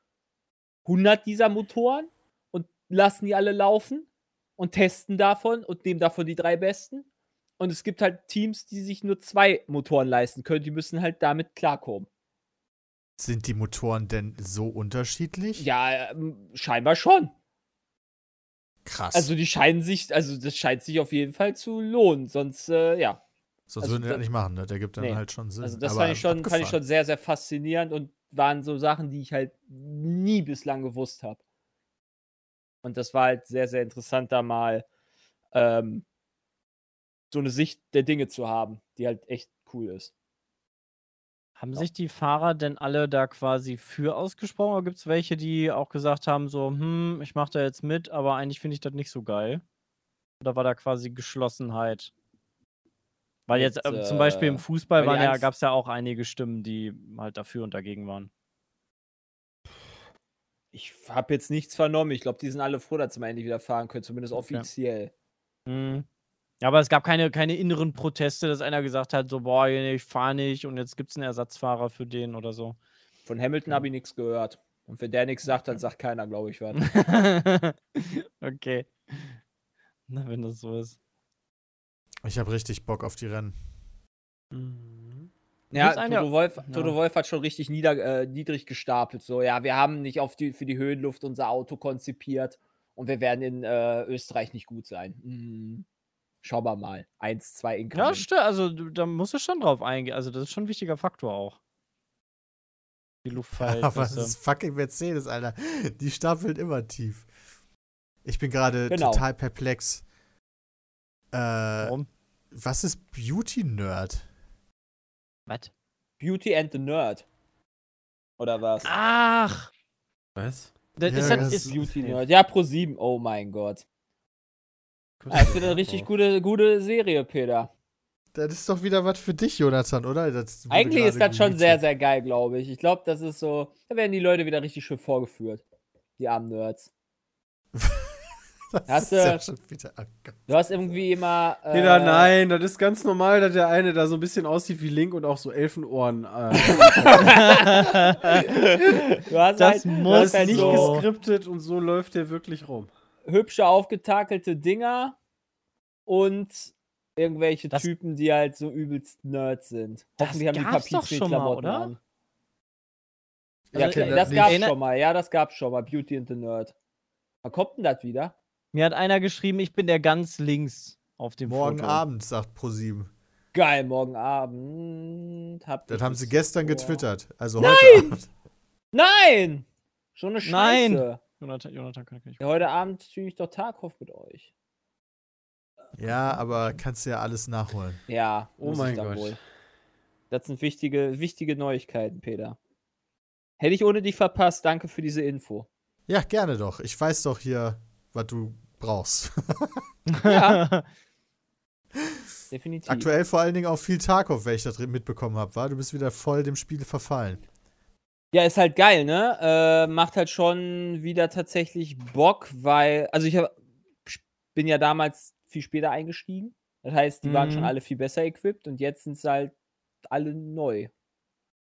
100 dieser Motoren und lassen die alle laufen und testen davon und nehmen davon die drei besten. Und es gibt halt Teams, die sich nur zwei Motoren leisten können. Die müssen halt damit klarkommen. Sind die Motoren denn so unterschiedlich? Ja, ähm, scheinbar schon. Krass. Also die scheinen sich, also das scheint sich auf jeden Fall zu lohnen. Sonst, äh, ja. Sonst also würden die da- das nicht machen, ne? Der gibt dann Nee. halt schon Sinn. Also das Aber fand ich, schon, fand ich schon sehr, sehr faszinierend und waren so Sachen, die ich halt nie bislang gewusst habe. Und das war halt sehr, sehr interessant, da mal ähm, so eine Sicht der Dinge zu haben, die halt echt cool ist. Haben Ja. sich die Fahrer denn alle da quasi für ausgesprochen oder gibt es welche, die auch gesagt haben, so, hm, ich mache da jetzt mit, aber eigentlich finde ich das nicht so geil? Oder war da quasi Geschlossenheit? Weil jetzt äh, zum Beispiel im äh, Fußball ja, gab es ja auch einige Stimmen, die halt dafür und dagegen waren. Ich habe jetzt nichts vernommen. Ich glaube, die sind alle froh, dass sie mal endlich wieder fahren können, zumindest offiziell. Hm. Ja, aber es gab keine, keine inneren Proteste, dass einer gesagt hat, so, boah, ich fahre nicht und jetzt gibt es einen Ersatzfahrer für den oder so. Von Hamilton Ja. habe ich nichts gehört. Und wenn der nichts sagt, dann sagt keiner, glaube ich, was. okay. Na, wenn das so ist. Ich habe richtig Bock auf die Rennen. Mhm. Ja, Toto, ja- Wolf, ja. Toto Wolf hat schon richtig nieder, äh, niedrig gestapelt. So, ja, wir haben nicht auf die, für die Höhenluft unser Auto konzipiert und wir werden in äh, Österreich nicht gut sein. Hm. Schauen wir mal. Eins, zwei Ja, Incoming. stimmt. Also, du- da musst du schon drauf eingehen. Also, das ist schon ein wichtiger Faktor auch. Die Luftfall. Aber das ist fucking Mercedes, Alter. Die stapeln immer tief. Ich bin gerade Genau. total perplex. Äh, Warum? was ist Beauty Nerd? Was? Beauty and the Nerd. Oder was? Ach! Was? Das Ja, ist, halt, das ist- Beauty Nerd. Ja, pro 7. Oh mein Gott. Das ist eine richtig gute, gute Serie, Peter. Das ist doch wieder was für dich, Jonathan, oder? Eigentlich ist das schon sehr, sehr geil, glaube ich. Ich glaube, das ist so. Da werden die Leute wieder richtig schön vorgeführt. Die armen Nerds. Das Hast ist ja du- schon wieder. oh. Du hast irgendwie immer. Äh, Peter, nein, das ist ganz normal, dass der eine da so ein bisschen aussieht wie Link und auch so Elfenohren. Äh, Du hast Das halt, muss halt nicht so geskriptet und so läuft der wirklich rum. Hübsche, aufgetakelte Dinger und irgendwelche Das- Typen, die halt so übelst Nerds sind. Das Hoffentlich haben die gab's doch schon mal, Kapizenklamotten oder? an. Ja, kenn klar, das das gab's schon mal. Ja, das gab's schon mal. Beauty and the Nerd. Wann kommt denn das wieder? Mir hat einer geschrieben, ich bin der ganz links auf dem Morgen Foto. Abend, sagt ProSieben. Geil, morgen Abend. Hab Das haben sie gestern vor. getwittert. Also heute Abend. Nein! Schon eine Scheiße. Nein! Jonathan, Jonathan kann ich nicht. Ja, heute Abend spiele ich doch Tarkov mit euch. Ja, aber kannst du ja alles nachholen. Ja, Oh mein Gott. wohl. Das sind wichtige, wichtige Neuigkeiten, Peter. Hätte ich ohne dich verpasst. Danke für diese Info. Ja, gerne doch. Ich weiß doch hier, was du brauchst. Ja. Definitiv. Aktuell vor allen Dingen auch viel Tarkov, wenn ich das mitbekommen habe, war. Du bist wieder voll dem Spiel verfallen. Ja, ist halt geil, ne? Äh, macht halt schon wieder tatsächlich Bock, weil, also ich hab, bin ja damals viel später eingestiegen. Das heißt, die waren Mhm. schon alle viel besser equipped und jetzt sind sie halt alle neu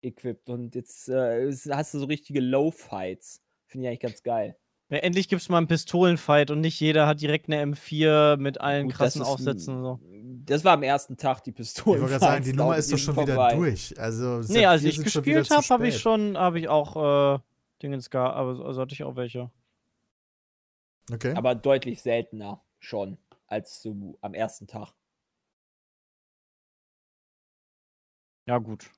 equipped. Und jetzt äh, hast du so richtige Low-Fights. Finde ich eigentlich ganz geil. Ja, endlich gibt es mal einen Pistolenfight und nicht jeder hat direkt eine M4 mit allen Gut, krassen Aufsätzen so. Das war am ersten Tag die Ich Pistole. wollte gerade sagen, die Nummer ist doch schon wieder durch. Also, Nee, als ich gespielt habe, habe ich schon, habe ich auch äh, Dingens gar, aber also hatte ich auch welche. Okay. Aber deutlich seltener schon als so am ersten Tag. Ja, gut.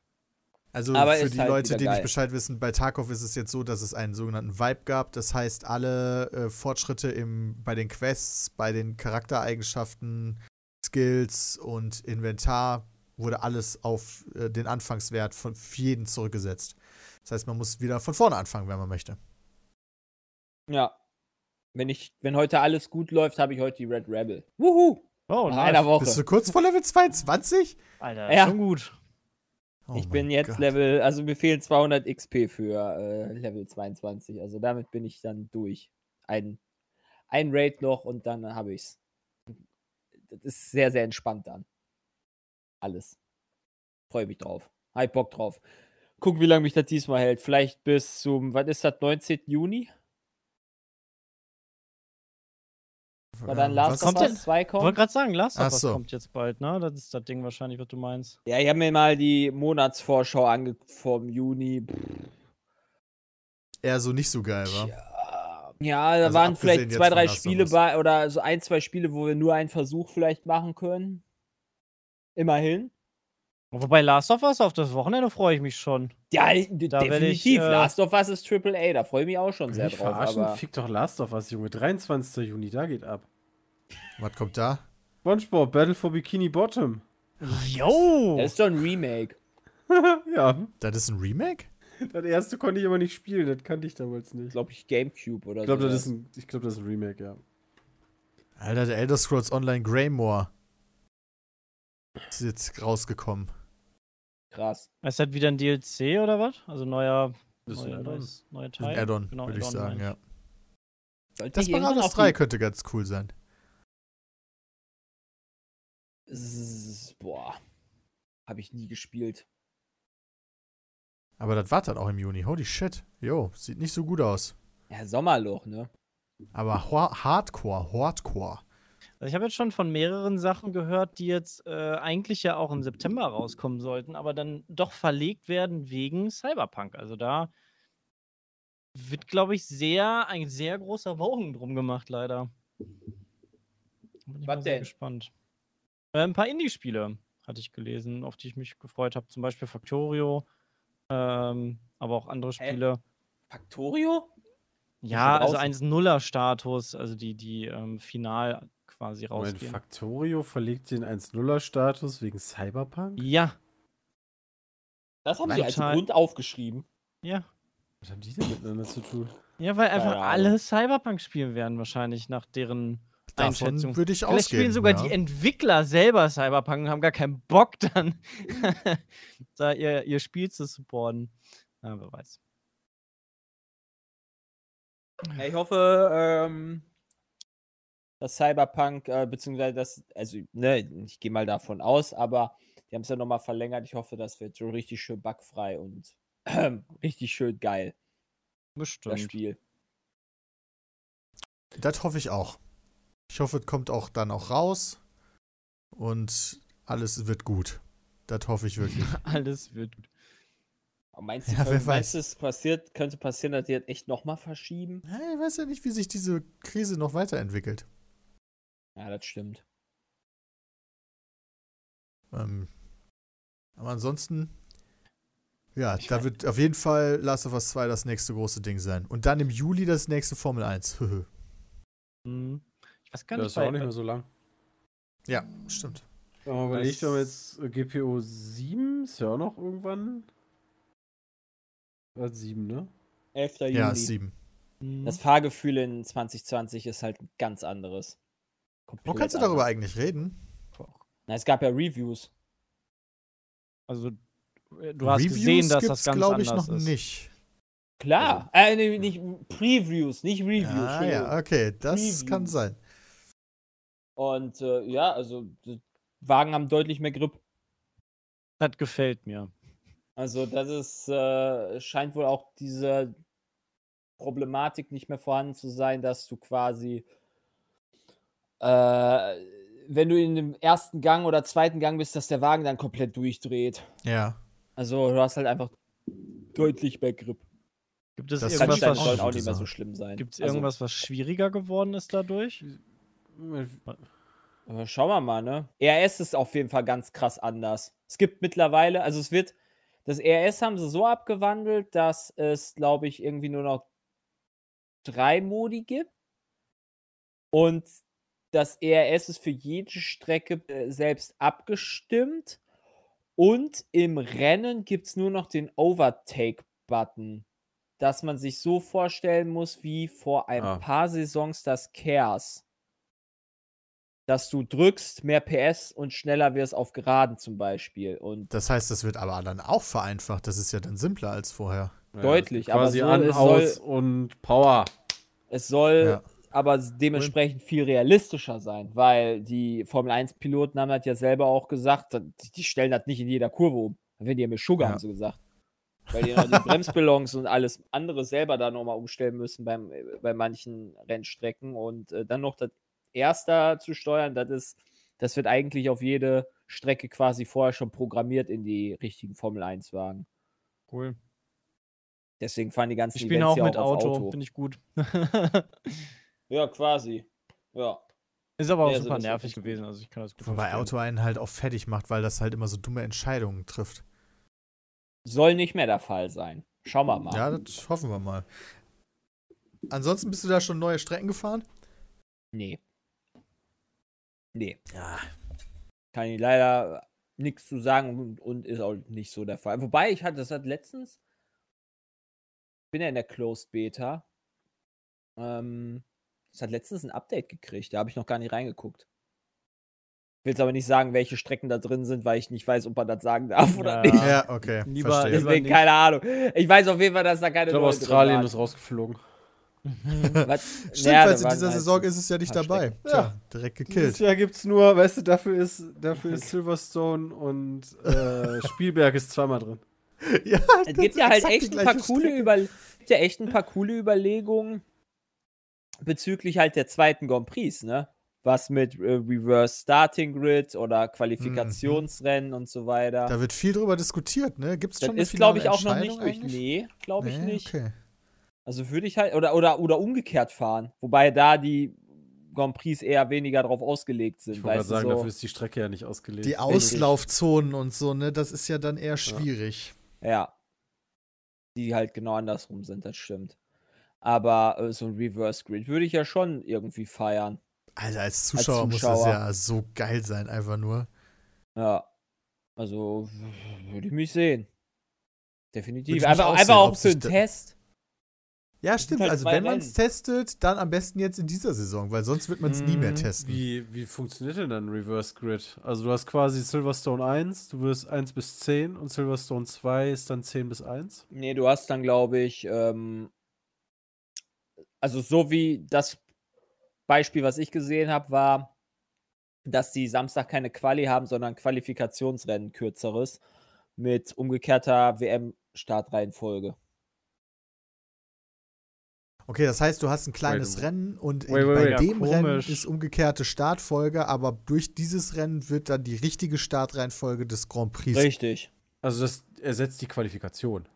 Also Aber für die halt Leute, die nicht. Bescheid wissen, bei Tarkov ist es jetzt so, dass es einen sogenannten Vibe gab. Das heißt, alle äh, Fortschritte im, bei den Quests, bei den Charaktereigenschaften, Skills und Inventar wurde alles auf äh, den Anfangswert von für jeden zurückgesetzt. Das heißt, man muss wieder von vorne anfangen, wenn man möchte. Ja. Wenn ich, wenn heute alles gut läuft, habe ich heute die Red Rebel. Wuhu! Oh, Nach einer Woche. Bist du kurz vor Level 22? Alter, Ja. schon gut. Oh ich bin jetzt Gott. Level, also mir fehlen 200 XP für äh, Level 22. Also damit bin ich dann durch. Ein, ein Raid noch und dann habe ich's. Das ist sehr, sehr entspannt dann. Alles. Freue mich drauf. Hab Bock drauf. Guck, wie lange mich das diesmal hält. Vielleicht bis zum, was ist das, 19. Juni? Weil dann Last was of kommt denn? Us 2 Ich wollte kommt. gerade sagen, Last of Us so. kommt jetzt bald, ne? Das ist das Ding wahrscheinlich, was du meinst. Ja, ich habe mir mal die Monatsvorschau angeguckt vom Juni. Eher so nicht so geil, wa? Ja, da Also waren vielleicht zwei, drei Spiele bei oder so ein, zwei Spiele, wo wir nur einen Versuch vielleicht machen können. Immerhin. Wobei Last of Us auf das Wochenende freue ich mich schon. Ja, Da werd ich, definitiv. äh, Last of Us ist AAA, da freue ich mich auch schon sehr drauf. verarschen? Aber Fick doch Last of Us, Junge. 23. Juni, da geht ab. Was kommt da? SpongeBob, Battle for Bikini Bottom. Jo! das ist doch ein Remake. ja, Das ist ein Remake? das erste konnte ich aber nicht spielen, das kannte ich damals nicht. Glaube ich, Gamecube oder Ich glaube, so. das, ist ein- ich glaub, das ist ein Remake, ja. Alter, der Elder Scrolls Online Greymore. Ist jetzt rausgekommen. Krass. Ist das wieder ein DLC oder was? Also neuer, Das ist ein neuer, Add-on. neues, neuer Ein Teil? Add-on, Genau, würde ich sagen, ja. Sollte Desperados auf 3 die- könnte ganz cool sein. S- Boah. Habe ich nie gespielt. Aber das war dann auch im Juni. Holy shit. Jo, sieht nicht so gut aus. Ja, Sommerloch, ne? Aber Hardcore, Hardcore. Also ich habe jetzt schon von mehreren Sachen gehört, die jetzt äh, eigentlich ja auch im September rauskommen sollten, aber dann doch verlegt werden wegen Cyberpunk. Also da wird, glaube ich, sehr, ein sehr großer Bogen drum gemacht, leider. Bin ich Was denn? gespannt. Äh, ein paar Indie-Spiele hatte ich gelesen, auf die ich mich gefreut habe. Zum Beispiel Factorio Ähm, aber auch andere Spiele. Factorio? Ja, also draußen. 1-0er-Status, also die, die ähm, final quasi Moment, rausgehen. Factorio verlegt den 1-0er-Status wegen Cyberpunk? Ja, Das haben sie als. Grund aufgeschrieben. ja. Was haben die denn miteinander zu tun? Ja, weil einfach Keine alle Ahnung. Cyberpunk spielen werden, wahrscheinlich nach deren Einschätzung. Davon würde ich Vielleicht ausgehen. spielen sogar ja. die Entwickler selber Cyberpunk und haben gar keinen Bock dann, da ihr, ihr Spiel zu supporten. Ja, wer weiß. Ja, ich hoffe, ähm, dass Cyberpunk, äh, beziehungsweise das, also, ne, ich gehe mal davon aus, aber die haben es ja nochmal verlängert. Ich hoffe, das wird so richtig schön bugfrei und richtig schön geil, das Bestimmt. Spiel. Das hoffe ich auch. Ich hoffe, es kommt auch dann auch raus und alles wird gut. Das hoffe ich wirklich. Alles wird gut. Aber meinst du, Ja, wer meinst es passiert, könnte passieren, dass die das echt nochmal verschieben? Hey, ich weiß ja nicht, wie sich diese Krise noch weiterentwickelt. Ja, das stimmt. Ähm, aber ansonsten, ja, Ich da wird auf jeden Fall Last of Us 2 das nächste große Ding sein. Und dann im Juli das nächste Formel 1. Hm. Ich weiß gar Das nicht, ist ja auch nicht mehr so lang. ja, stimmt. Man überlegt, wenn Das- jetzt äh, GPO 7 ist ja auch noch irgendwann. War 7, ne? 11. Juli. Ja, ist 7. Hm. Das Fahrgefühl in 2020 ist halt ein ganz anderes. Wo kannst du darüber anders. eigentlich reden? Na, es gab ja Reviews. Also, äh, du hast gesehen, dass das ganz glaube ich, anders noch ist. nicht. Klar. äh, nee, nicht Previews, nicht Reviews. Ah, ja, okay, das kann Previews. sein. Und äh, ja, also die Wagen haben deutlich mehr Grip. Das gefällt mir. Also das ist, äh, scheint wohl auch diese Problematik nicht mehr vorhanden zu sein, dass du quasi, äh, wenn du in dem ersten Gang oder zweiten Gang bist, dass der Wagen dann komplett durchdreht. Ja. Also du hast halt einfach deutlich mehr Grip. Gibt es Das Das irgendwas, was, auch nicht mehr so schlimm sein. gibt's Also, irgendwas, was schwieriger geworden ist dadurch? Schauen wir mal, ne? RS ist auf jeden Fall ganz krass anders. Es gibt mittlerweile, also es wird, das RS haben sie so abgewandelt, dass es, glaube ich, irgendwie nur noch drei Modi gibt. Und das ERS ist für jede Strecke äh, selbst abgestimmt. Und im Rennen gibt es nur noch den Overtake-Button. Dass man sich so vorstellen muss, wie vor ein Ah. paar Saisons das Chaos dass du drückst, mehr PS und schneller wirst auf Geraden zum Beispiel. Und Das heißt, das wird aber dann auch vereinfacht. Das ist ja dann simpler als vorher. Deutlich, aber quasi so, an, es aus soll- und Power. es soll Ja. Aber dementsprechend viel realistischer sein, weil die Formel 1-Piloten haben das ja selber auch gesagt, die, stellen das nicht in jeder Kurve um. Wenn die ja mit Sugar, Ja. haben sie gesagt. Weil die die Bremsballons und alles andere selber da nochmal umstellen müssen beim, bei manchen Rennstrecken und äh, dann noch das Erster zu steuern, das ist, das wird eigentlich auf jede Strecke quasi vorher schon programmiert in die richtigen Formel 1-Wagen. Cool. Deswegen fahren die ganzen Ich spiele auch mit auf Auto, finde ich gut. Ja, quasi. Ja. ist aber auch Ja, super nervig gewesen, also ich kann das gut Wobei verstehen. Auto einen halt auch fertig macht, weil das halt immer so dumme Entscheidungen trifft. Soll nicht mehr der Fall sein. Schauen wir mal. Ja, das hoffen wir mal. Ansonsten bist du da schon neue Strecken gefahren? Nee. Nee. Ja. Kann ich leider nichts zu sagen und, und ist auch nicht so der Fall. Wobei ich hatte, das hat letztens, ich bin ja in der Closed Beta, ähm, das hat letztens ein Update gekriegt, da habe ich noch gar nicht reingeguckt. Ich will jetzt aber nicht sagen, welche Strecken da drin sind, weil ich nicht weiß, ob man das sagen darf oder Ja. nicht. Ja, okay. Lieber- verstehe. Deswegen keine Ahnung. Ich weiß auf jeden Fall, dass da keine Ich glaube, Australien ist rausgeflogen. Was? Stimmt, Ja, weil in dieser halt Saison so ist es ja nicht dabei. Tja, direkt Dieses gekillt. Jahr gibt's nur, weißt du, dafür ist, dafür ist Silverstone und äh, Spielberg ist zweimal drin. ja, Es gibt ja halt echt ein paar coole Strecke. Über gibt ja echt ein paar coole Überlegungen bezüglich halt der zweiten Grand Prix, ne? Was mit äh, Reverse Starting Grid oder Qualifikationsrennen und so weiter. Da wird viel drüber diskutiert, ne? Gibt es schon ist, glaube ich, auch noch nicht durch. eigentlich? Nee, glaube ich Nee, nicht. Okay. Also würde ich halt, oder, oder, oder umgekehrt fahren. Wobei da die Grand Prix eher weniger drauf ausgelegt sind. Ich wollte sagen, so. dafür ist die Strecke ja nicht ausgelegt. Die Auslaufzonen und so, ne? Das ist ja dann eher schwierig. Ja. die halt genau andersrum sind, das stimmt. Aber äh, so ein Reverse Grid würde ich ja schon irgendwie feiern. Also als Zuschauer, muss das Zuschauer. ja so geil sein, einfach nur. Ja. Also würde ich mich sehen. Definitiv. Einfach, auch einfach auch für einen Test. Ja, stimmt. halt Also wenn man es testet, dann am besten jetzt in dieser Saison, weil sonst wird man es nie mehr Mhm. testen. Wie, wie funktioniert denn dann Reverse Grid? Also du hast quasi Silverstone 1, du wirst 1 bis 10 und Silverstone 2 ist dann 10 bis 1. Nee, du hast dann, glaube ich, ähm, also so wie das Beispiel, was ich gesehen habe, war, dass die Samstag keine Quali haben, sondern Qualifikationsrennen kürzeres mit umgekehrter WM-Startreihenfolge. Okay, das heißt, du hast ein kleines Wait, Rennen und wait, in, wait, bei ja, dem Rennen komisch. ist umgekehrte Startfolge, aber durch dieses Rennen wird dann die richtige Startreihenfolge des Grand Prix. Richtig. Also das ersetzt die Qualifikation.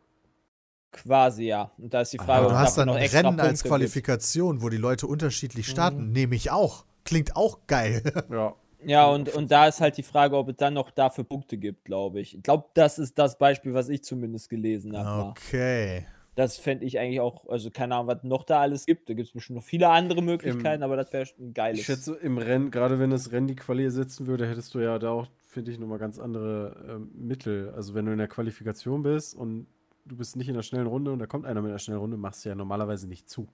Quasi, ja. Und da ist die. Frage, Aber ob du hast dann noch Rennen als Punkte Qualifikation, wo die Leute unterschiedlich starten. Mhm. Nehme ich auch. Klingt auch geil. Ja. Gibt. Ja, und, und da ist halt die Frage, ob es dann noch dafür Punkte gibt, glaube ich. Ich glaube, das ist das Beispiel, was ich zumindest gelesen habe. Okay. Das fände ich eigentlich auch, also keine Ahnung, was noch da alles gibt. Da gibt es bestimmt noch viele andere Möglichkeiten, aber das wäre ein geiles. Ich schätze, im Rennen, gerade wenn das Rennen die Quali ersetzen würde, hättest du ja da auch, finde ich, nochmal ganz andere ähm, Mittel. Also wenn du in der Qualifikation bist und du bist nicht in der schnellen Runde und da kommt einer mit einer schnellen Runde, machst du ja normalerweise nicht zu.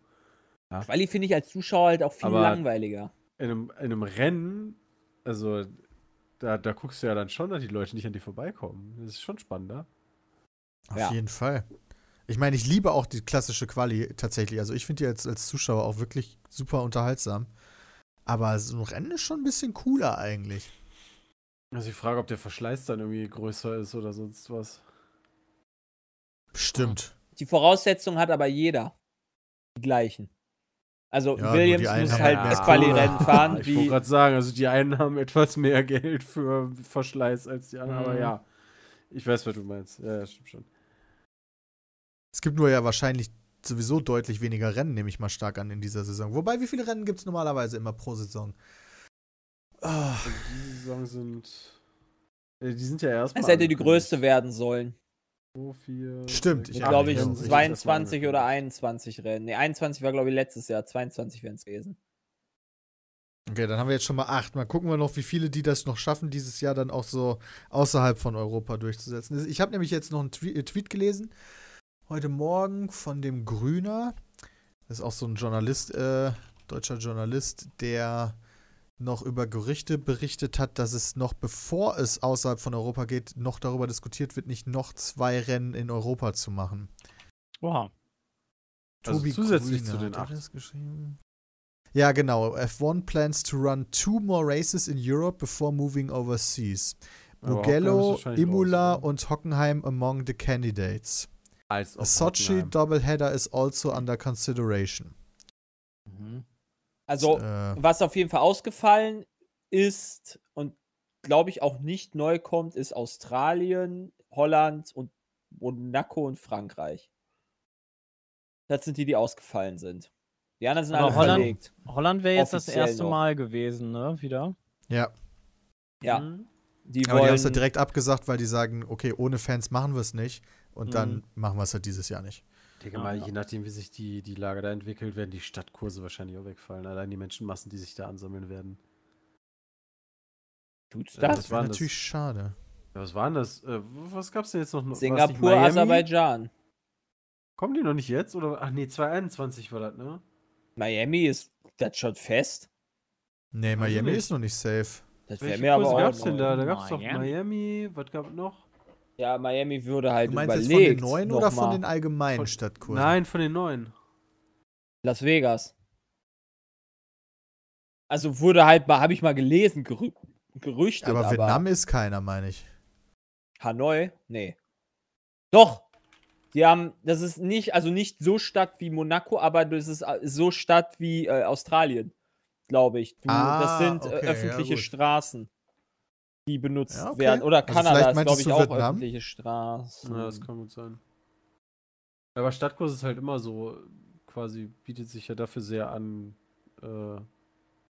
Quali finde ich als Zuschauer halt auch viel Aber- langweiliger. In einem, in einem Rennen, also da, da guckst du ja dann schon, dass die Leute nicht an dir vorbeikommen. Das ist schon spannender. Auf Ja. jeden Fall. Ich meine, ich liebe auch die klassische Quali tatsächlich. Also ich finde die als, als Zuschauer auch wirklich super unterhaltsam. Aber so ein Rennen ist schon ein bisschen cooler eigentlich. Also ich frage, ob der Verschleiß dann irgendwie größer ist oder sonst was. Stimmt. Die Voraussetzungen hat aber jeder. Die gleichen. Also Ja, Williams muss halt das. Quali-Rennen fahren, Ich wollte wie. gerade sagen, also die einen haben etwas mehr Geld für Verschleiß als die anderen, aber Mhm. ja. Ich weiß, was du meinst. Ja, ja, stimmt schon. Es gibt nur ja wahrscheinlich sowieso deutlich weniger Rennen, nehme ich mal stark an, in dieser Saison. Wobei, wie viele Rennen gibt es normalerweise immer pro Saison? Ah, Also diese Saison sind. äh, Die sind ja erstmal. Es hätte die größte werden sollen. So, vier, Stimmt, sechs, ich glaube ich, Rennen auch. sind jetzt erstmal 22 oder angekündigt. 21 Rennen. Ne, 21 war, glaube ich, letztes Jahr. 22 wären es gewesen. okay, dann haben wir jetzt schon mal acht. Mal gucken wir noch, wie viele die das noch schaffen, dieses Jahr dann auch so außerhalb von Europa durchzusetzen. Ich habe nämlich jetzt noch einen Tweet, äh, Tweet gelesen, heute Morgen von dem Grüner. Das ist auch so ein Journalist, äh, deutscher Journalist, der noch über Gerüchte berichtet hat, dass es noch bevor es außerhalb von Europa geht, noch darüber diskutiert wird, nicht noch zwei Rennen in Europa zu machen. Oha. Also Tobi zusätzlich zu Grüner, den hat er acht. das geschrieben? Ja, genau. F1 plans to run two more races in Europe before moving overseas. Mugello, Imola raus, oder? und Hockenheim among the candidates. Als A Sochi Hockenheim. doubleheader is also under consideration. Mhm. Also, äh, was auf jeden Fall ausgefallen ist und glaube ich auch nicht neu kommt, ist Australien, Holland und Monaco und Frankreich. Das sind die, die ausgefallen sind. Die anderen sind Aber alle Holland- verlegt. Holland wäre jetzt das Offiziell erste noch. Mal gewesen, ne? Wieder. ja. Ja, Mhm. die Aber die haben es dann direkt abgesagt, weil die sagen, okay, ohne Fans machen wir es nicht. Und dann Mhm. machen wir es halt dieses Jahr nicht. Denke Ja, mal, ja. je nachdem, wie sich die, die Lage da entwickelt, werden die Stadtkurse wahrscheinlich auch wegfallen. Allein die Menschenmassen, die sich da ansammeln werden. Tut's Ja, das? das Das waren natürlich schade. Ja, was waren das? Äh, was gab's denn jetzt noch? Singapur, Miami? Aserbaidschan. Kommen die noch nicht jetzt? Oder? Ach nee, 2021 war das, ne? Miami ist das schon fest. Nee, ich Miami ist noch nicht safe. Das wäre Welche mir aber Kurse auch. gab's denn da? Da gab's doch Miami? Miami, was gab noch? Ja, Miami würde halt Du meinst jetzt von den neuen oder von mal den allgemeinen Von- Stadtkursen? Nein, von den neuen. Las Vegas. Also wurde halt mal, habe ich mal gelesen, gerü gerüchtet, aber aber, Vietnam ist keiner, meine ich. Hanoi? Nee. Doch. Die haben, das ist nicht, also nicht so Stadt wie Monaco, aber das ist so Stadt wie äh, Australien, glaube ich. Du, Ah, das sind okay, äh, ja, öffentliche gut. Straßen, die benutzt Ja, okay. werden. Oder Also Kanada ist, glaube ich, auch Vietnam? öffentliche Straßen. Ja, das kann gut sein. Aber Stadtkurs ist halt immer so, quasi bietet sich ja dafür sehr an, äh,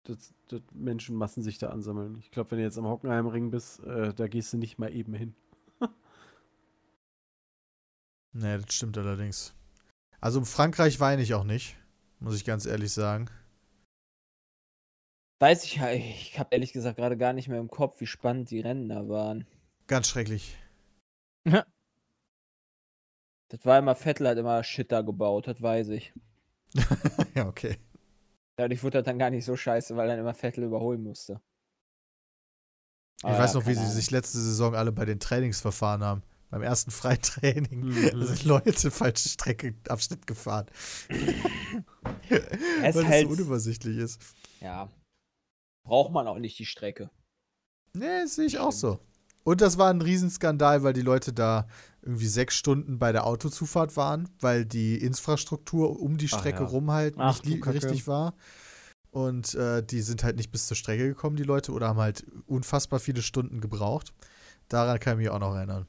dass, dass Menschenmassen sich da ansammeln. Ich glaube, wenn du jetzt am Hockenheimring bist, äh, da gehst du nicht mal eben hin. Nee, das stimmt allerdings. Also Frankreich weine ich auch nicht, muss ich ganz ehrlich sagen. Weiß ich, ja, ich habe ehrlich gesagt gerade gar nicht mehr im Kopf, wie spannend die Rennen da waren. Ganz schrecklich. Das war immer, Vettel hat immer Shit da gebaut, das weiß ich. ja, okay. Dadurch wurde das dann gar nicht so scheiße, weil dann immer Vettel überholen musste. Ich Aber weiß ja, noch, wie keine sie Ahnung. sich letzte Saison alle bei den Trainings verfahren haben. Beim ersten Freitraining Mhm. sind Leute falsche Strecke, Abschnitt gefahren. Es Weil halt- es so unübersichtlich ist. Ja. Braucht man auch nicht die Strecke. Nee, sehe ich auch so. Und das war ein Riesenskandal, weil die Leute da irgendwie sechs Stunden bei der Autozufahrt waren, weil die Infrastruktur um die Ach Strecke ja. rum halt Ach, nicht richtig war. Und äh, die sind halt nicht bis zur Strecke gekommen, die Leute, oder haben halt unfassbar viele Stunden gebraucht. Daran kann ich mich auch noch erinnern.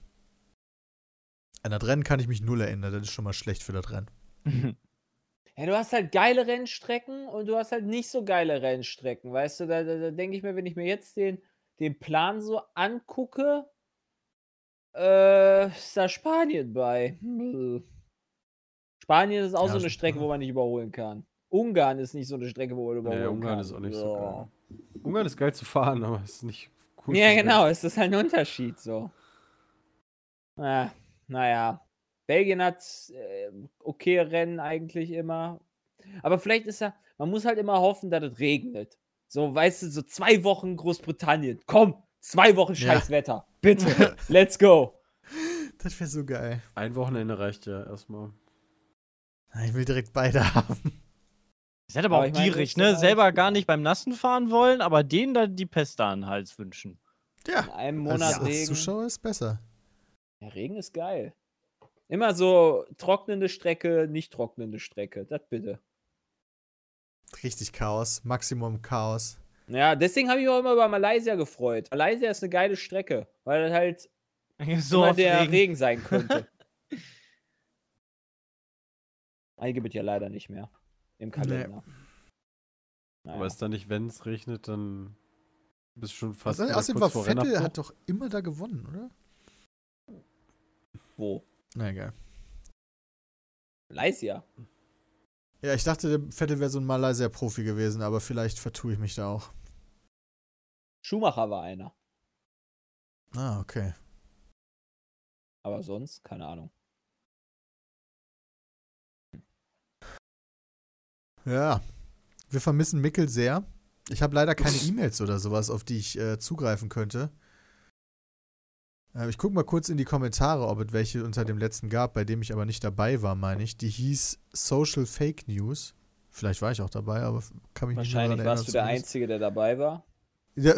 An das Rennen kann ich mich null erinnern, das ist schon mal schlecht für das Rennen. Ja, du hast halt geile Rennstrecken und du hast halt nicht so geile Rennstrecken. Weißt du, da, da, da denke ich mir, wenn ich mir jetzt den, den Plan so angucke, äh, ist da Spanien bei. Hm. Spanien ist auch Ja, so eine Strecke, wo man nicht überholen kann. Ungarn ist nicht so eine Strecke, wo man überholen Nee, kann. Ungarn ist auch nicht so Ja. geil. Ungarn ist geil zu fahren, aber ist nicht cool. Ja, genau, es ist halt ein Unterschied so. Ah, naja. Belgien hat äh, okay Rennen eigentlich immer. Aber vielleicht ist ja, man muss halt immer hoffen, dass es regnet. So, weißt du, so zwei Wochen Großbritannien. Komm, zwei Wochen Ja. scheiß Wetter. Bitte, let's go. Das wäre so geil. Ein Wochenende reicht ja erstmal. Ich will direkt beide haben. Ist halt aber, Aber auch gierig, ne? halt- Selber gar nicht beim Nassen fahren wollen, aber denen da die Peste an den Hals wünschen. Ja, In einem als, Monat als Regen. Zuschauer ist besser. Ja, Regen ist geil. Immer so trocknende Strecke, nicht trocknende Strecke. Das bitte. Richtig Chaos, Maximum Chaos. Ja, deswegen habe ich mich auch immer über Malaysia gefreut. Malaysia ist eine geile Strecke, weil das halt So immer oft der Regen. Regen. sein könnte. Einige wird ja leider nicht mehr im Kalender. Naja. Aber ist da nicht, wenn es regnet, dann bist du schon fast Außerdem wieder außerdem kurz war vor Vettel Rennabbruch? hat doch immer da gewonnen, oder? Wo? Na egal. Malaysia. Ja, ich dachte, der Vettel wäre so ein Malaysia-Profi gewesen, aber vielleicht vertue ich mich da auch. Schumacher war einer. Ah, okay. Aber sonst, keine Ahnung. Ja. Wir vermissen Mickel sehr. Ich habe leider keine E-Mails oder sowas, auf die ich äh, zugreifen könnte. Äh, ich gucke mal kurz in die Kommentare, ob es welche unter dem letzten gab, bei dem ich aber nicht dabei war, meine ich. Die hieß Social Fake News. Vielleicht war ich auch dabei, aber kann mich nicht mehr Wahrscheinlich daran warst du der. Einzige, der dabei war. Ja,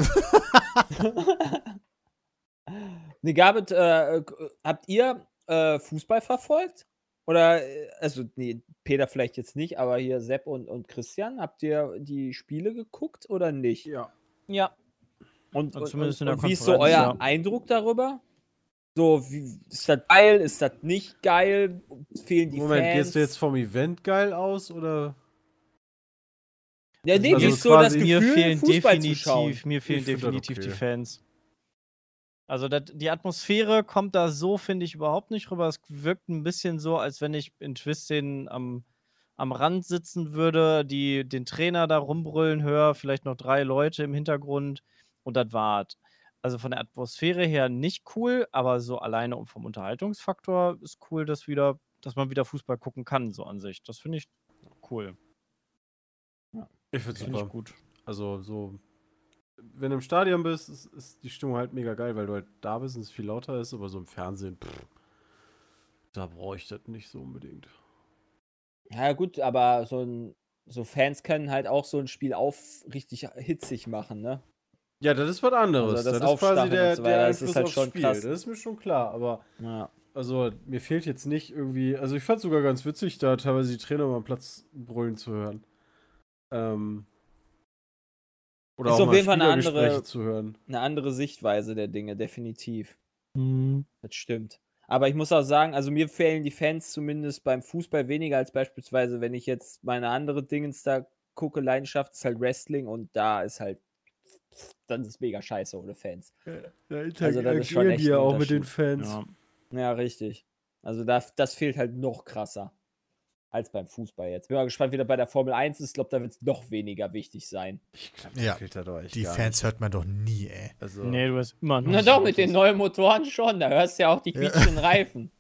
ne, gab es, äh, äh, habt ihr äh, Fußball verfolgt? Oder, äh, also, nee, Peter vielleicht jetzt nicht, aber hier Sepp und, und Christian, habt ihr die Spiele geguckt oder nicht? Ja. Ja. Und, und, zumindest und, in der und wie ist so euer ja. Eindruck darüber? So, wie, ist das geil? Ist das nicht geil? Fehlen die Moment, Fans? gehst du jetzt vom Event geil aus oder? Ja, nee, Also so das Gefühl, mir fehlen Fußball definitiv, mir fehlen das definitiv die okay. Fans. Also dat, die Atmosphäre kommt da so, finde ich, überhaupt nicht rüber. Es wirkt ein bisschen so, als wenn ich in Twist-Szenen am, am Rand sitzen würde, die den Trainer da rumbrüllen höre, vielleicht noch drei Leute im Hintergrund und das war's. Also von der Atmosphäre her nicht cool, aber so alleine und vom Unterhaltungsfaktor ist cool, dass wieder, dass man wieder Fußball gucken kann, so an sich. Das finde ich cool. Ich find's Finde ich super. gut. Also so, wenn du im Stadion bist, ist, ist die Stimmung halt mega geil, weil du halt da bist und es viel lauter ist, aber so im Fernsehen, pff, da brauche ich das nicht so unbedingt. Ja, gut, aber so, ein, so Fans können halt auch so ein Spiel auf richtig hitzig machen, ne? Ja, das ist was anderes. Also das das, ist quasi der, so der das ist Einfluss halt aufs schon Spiel. krass. Das ist mir schon klar, aber Ja. also mir fehlt jetzt nicht irgendwie, also ich fand sogar ganz witzig, da teilweise die Trainer mal am Platz brüllen zu hören. Ähm, oder Ist auch auf mal jeden Fall eine andere- zu hören. Eine andere Sichtweise der Dinge, definitiv. Mhm. Das stimmt. Aber ich muss auch sagen, also mir fehlen die Fans zumindest beim Fußball weniger als beispielsweise, wenn ich jetzt meine andere Dingens da gucke, Leidenschaft ist halt Wrestling und da ist halt, dann ist es mega scheiße ohne Fans. Da Also das ist schon echt die ja ein auch mit den. Fans. Ja. Ja, richtig. Also da, das fehlt halt noch krasser als beim Fußball jetzt. Bin mal gespannt, wie das bei der Formel 1 ist. Ich glaube, da wird es noch weniger wichtig sein. Ich glaube, Ja, fehlt da doch echt Die gar Fans nicht. hört man doch nie, ey. Also, Nee, du hast immer noch. Na doch, mit den das- neuen Motoren schon. Da hörst du ja auch die Ja. quietschenden Reifen.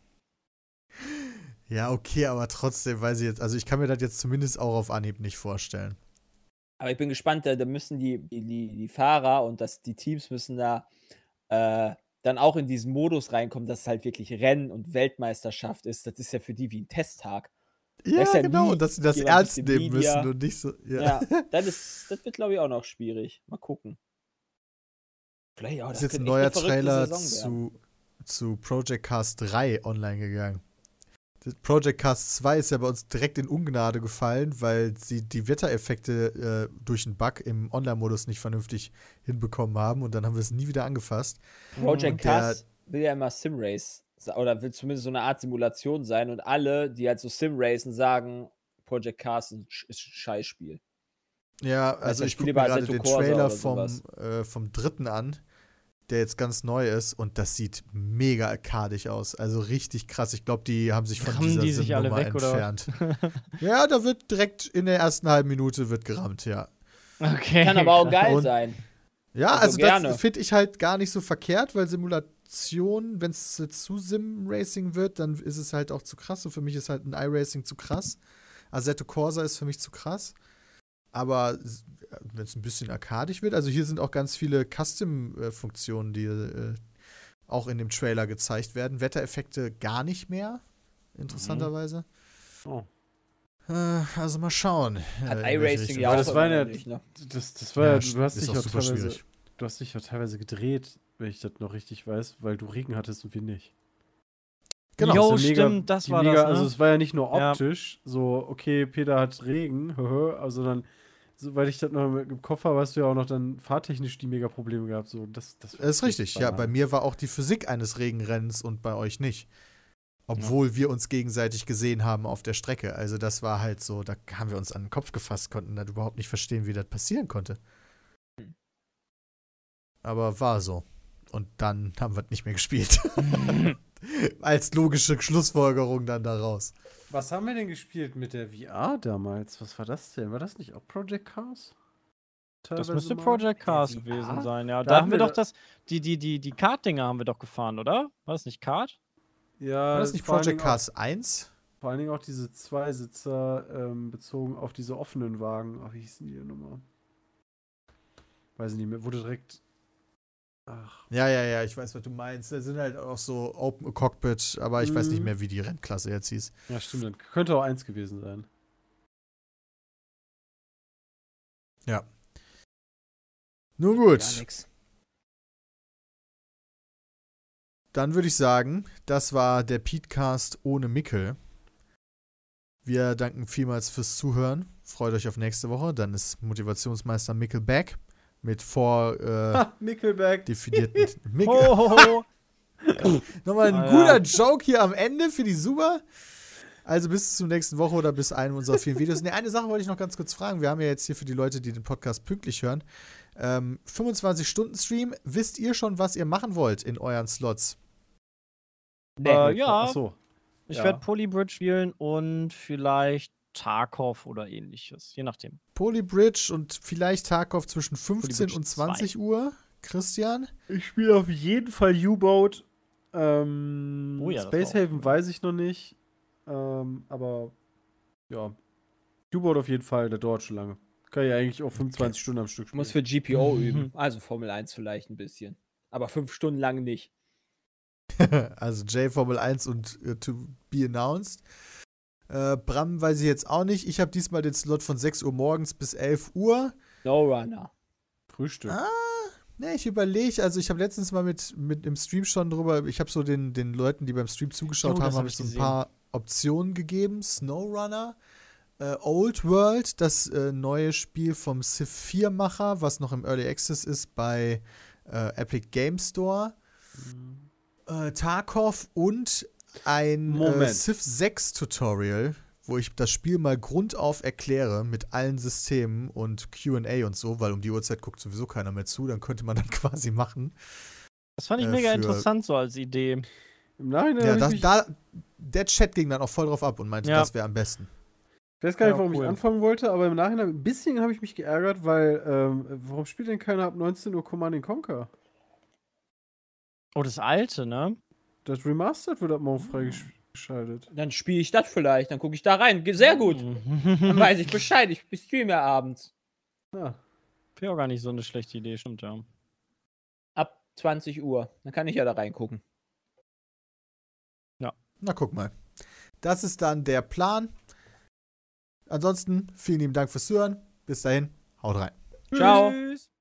Ja, okay, aber trotzdem weiß ich jetzt, also ich kann mir das jetzt zumindest auch auf Anhieb nicht vorstellen. Aber ich bin gespannt, da, da müssen die, die, die Fahrer und das, die Teams müssen da äh, dann auch in diesen Modus reinkommen, dass es halt wirklich Rennen und Weltmeisterschaft ist. Das ist ja für die wie ein Testtag. Ja, ist ja genau, dass sie das ernst nehmen Media- müssen und nicht so. Ja. Ja, das, ist, das wird, glaube ich, auch noch schwierig. Mal gucken. Vielleicht auch, ist das jetzt ein neuer Trailer zu, zu Project Cast 3 online gegangen. Das Project Cast 2 ist ja bei uns direkt in Ungnade gefallen, weil sie die Wettereffekte äh, durch einen Bug im Online-Modus nicht vernünftig hinbekommen haben und dann haben wir es nie wieder angefasst. Project Cast will ja immer Simrace oder will zumindest so eine Art Simulation sein und alle, die halt so Simracen, sagen, Project Cast ist ein Scheißspiel. Ja, also ich gucke mir gerade den Trailer vom, äh, vom dritten an, der jetzt ganz neu ist und das sieht mega arkadig aus. Also richtig krass. Ich glaube, die haben sich von Rammen dieser die sich alle weg, entfernt. ja, da wird direkt in der ersten halben Minute wird gerammt, ja. Okay. Kann aber auch geil Und- sein. Ja, Also also, das finde ich halt gar nicht so verkehrt, weil Simulation, wenn es zu Sim-Racing wird, dann ist es halt auch zu krass. Und für mich ist halt ein iRacing zu krass. Assetto Corsa ist für mich zu krass. Aber wenn es ein bisschen arkadisch wird, also hier sind auch ganz viele Custom-Funktionen, die äh, auch in dem Trailer gezeigt werden. Wettereffekte gar nicht mehr, interessanterweise. Oh. Äh, also mal schauen. Hat äh, welche iRacing ja Aber auch das war ja- nicht, ne? Das, das war ja, Ja, du hast dich ja teilweise, schwierig. du hast dich ja teilweise gedreht, wenn ich das noch richtig weiß, weil du Regen hattest und wir nicht. Genau. Jo, ja stimmt, das war mega, das, ne? Also es war ja nicht nur Ja. optisch, so, okay, Peter hat Regen, höhö, also dann, soweit ich das noch im Kopf habe, hast du ja auch noch dann fahrtechnisch die mega Probleme gehabt. So, das, das, Das ist richtig. Ja, bei mir war auch die Physik eines Regenrennens und bei euch nicht. Obwohl wir uns gegenseitig gesehen haben auf der Strecke. Also das war halt so, da haben wir uns an den Kopf gefasst, konnten das überhaupt nicht verstehen, wie das passieren konnte. Hm. Aber war so. Und dann haben wir es nicht mehr gespielt. Als logische Schlussfolgerung dann daraus. Was haben wir denn gespielt mit der VR damals? Was war das denn? War das nicht auch Project Cars? Das Teilweise müsste mal? Project Cars gewesen sein, ja. Da Da, haben wir doch da- das, die, die, die, die Kart-Dinger haben wir doch gefahren, oder? War das nicht Kart? Ja, War das nicht Project Dingen auch- Cars 1? Vor allen Dingen auch diese Zweisitzer ähm, bezogen auf diese offenen Wagen. Ach, wie hießen die denn nochmal? Weiß ich nicht mehr. Wurde direkt. Ach. Ja, ja, ja, ich weiß, was du meinst. Da sind halt auch so Open Cockpit, aber ich weiß nicht Mhm. mehr, wie die Rennklasse jetzt hieß. Ja, stimmt. Dann könnte auch eins gewesen sein. Ja. Nun Gar gut. nix. Dann würde ich sagen, das war der Petecast ohne Mickel. Wir danken vielmals fürs Zuhören. Freut euch auf nächste Woche. Dann ist Motivationsmeister Mickel back mit vor äh, Ha, Nickelback. definierten Mickel. Ho, ho, ho. Nochmal ein Ah, guter ja. Joke hier am Ende für die Super. Also bis zur nächsten Woche oder bis einem unserer vielen Videos. Ne, eine Sache wollte ich noch ganz kurz fragen. Wir haben ja jetzt hier für die Leute, die den Podcast pünktlich hören, ähm, 25-Stunden-Stream. Wisst ihr schon, was ihr machen wollt in euren Slots? Nee. Äh, ja. Achso. Ich Ja. werde Polybridge spielen und vielleicht Tarkov oder ähnliches, je nachdem. Polybridge und vielleicht Tarkov zwischen 15 Polybridge und 20 Uhr. Christian? Ich spiele auf jeden Fall U-Boat. Ähm, Oh ja, Space Haven cool. weiß ich noch nicht. Ähm, aber ja. U-Boat auf jeden Fall, der dauert schon lange. Kann ich eigentlich auch 25 Stunden am Stück spielen. muss für GPO Mhm. üben. Also Formel 1 vielleicht ein bisschen. Aber fünf Stunden lang nicht. also J Formel 1 und äh, To Be Announced. Äh, Bram weiß ich jetzt auch nicht. Ich habe diesmal den Slot von 6 Uhr morgens bis 11 Uhr. No Runner. Frühstück. Ah, ne, ich überlege. Also ich habe letztens mal mit, mit im Stream schon drüber, ich habe so den, den Leuten, die beim Stream zugeschaut das haben, hab habe ich ich so ein gesehen. paar Optionen gegeben. SnowRunner, äh, Old World, das äh, neue Spiel vom Civ 4-Macher, was noch im Early Access ist bei äh, Epic Game Store. Äh, Tarkov und ein äh, Moment. Civ 6 Tutorial, wo ich das Spiel mal grundauf erkläre mit allen Systemen und QA und so, weil um die Uhrzeit guckt sowieso keiner mehr zu, dann könnte man das quasi machen. Das fand ich Äh, mega interessant so als Idee. Im Nachhinein Ja, das, da, der Chat ging dann auch voll drauf ab und meinte, Ja. das wäre am besten. ich weiß gar nicht, Ja, warum cool. ich anfangen wollte, aber im Nachhinein ein bisschen habe ich mich geärgert, weil, ähm, warum spielt denn keiner ab 19 Uhr Command Conquer? Oh, das alte, ne? Das Remastered wird ab morgen freigeschaltet. Dann spiele ich das vielleicht, dann gucke ich da rein. Sehr gut. Dann weiß ich Bescheid. Ich streame ja abends. Ja. Wäre auch gar nicht so eine schlechte Idee, stimmt ja. Ab 20 Uhr. Dann kann ich ja da reingucken. Na, guck mal. Das ist dann der Plan. Ansonsten, vielen lieben Dank fürs Zuhören. Bis dahin, haut rein. Ciao. Tschüss.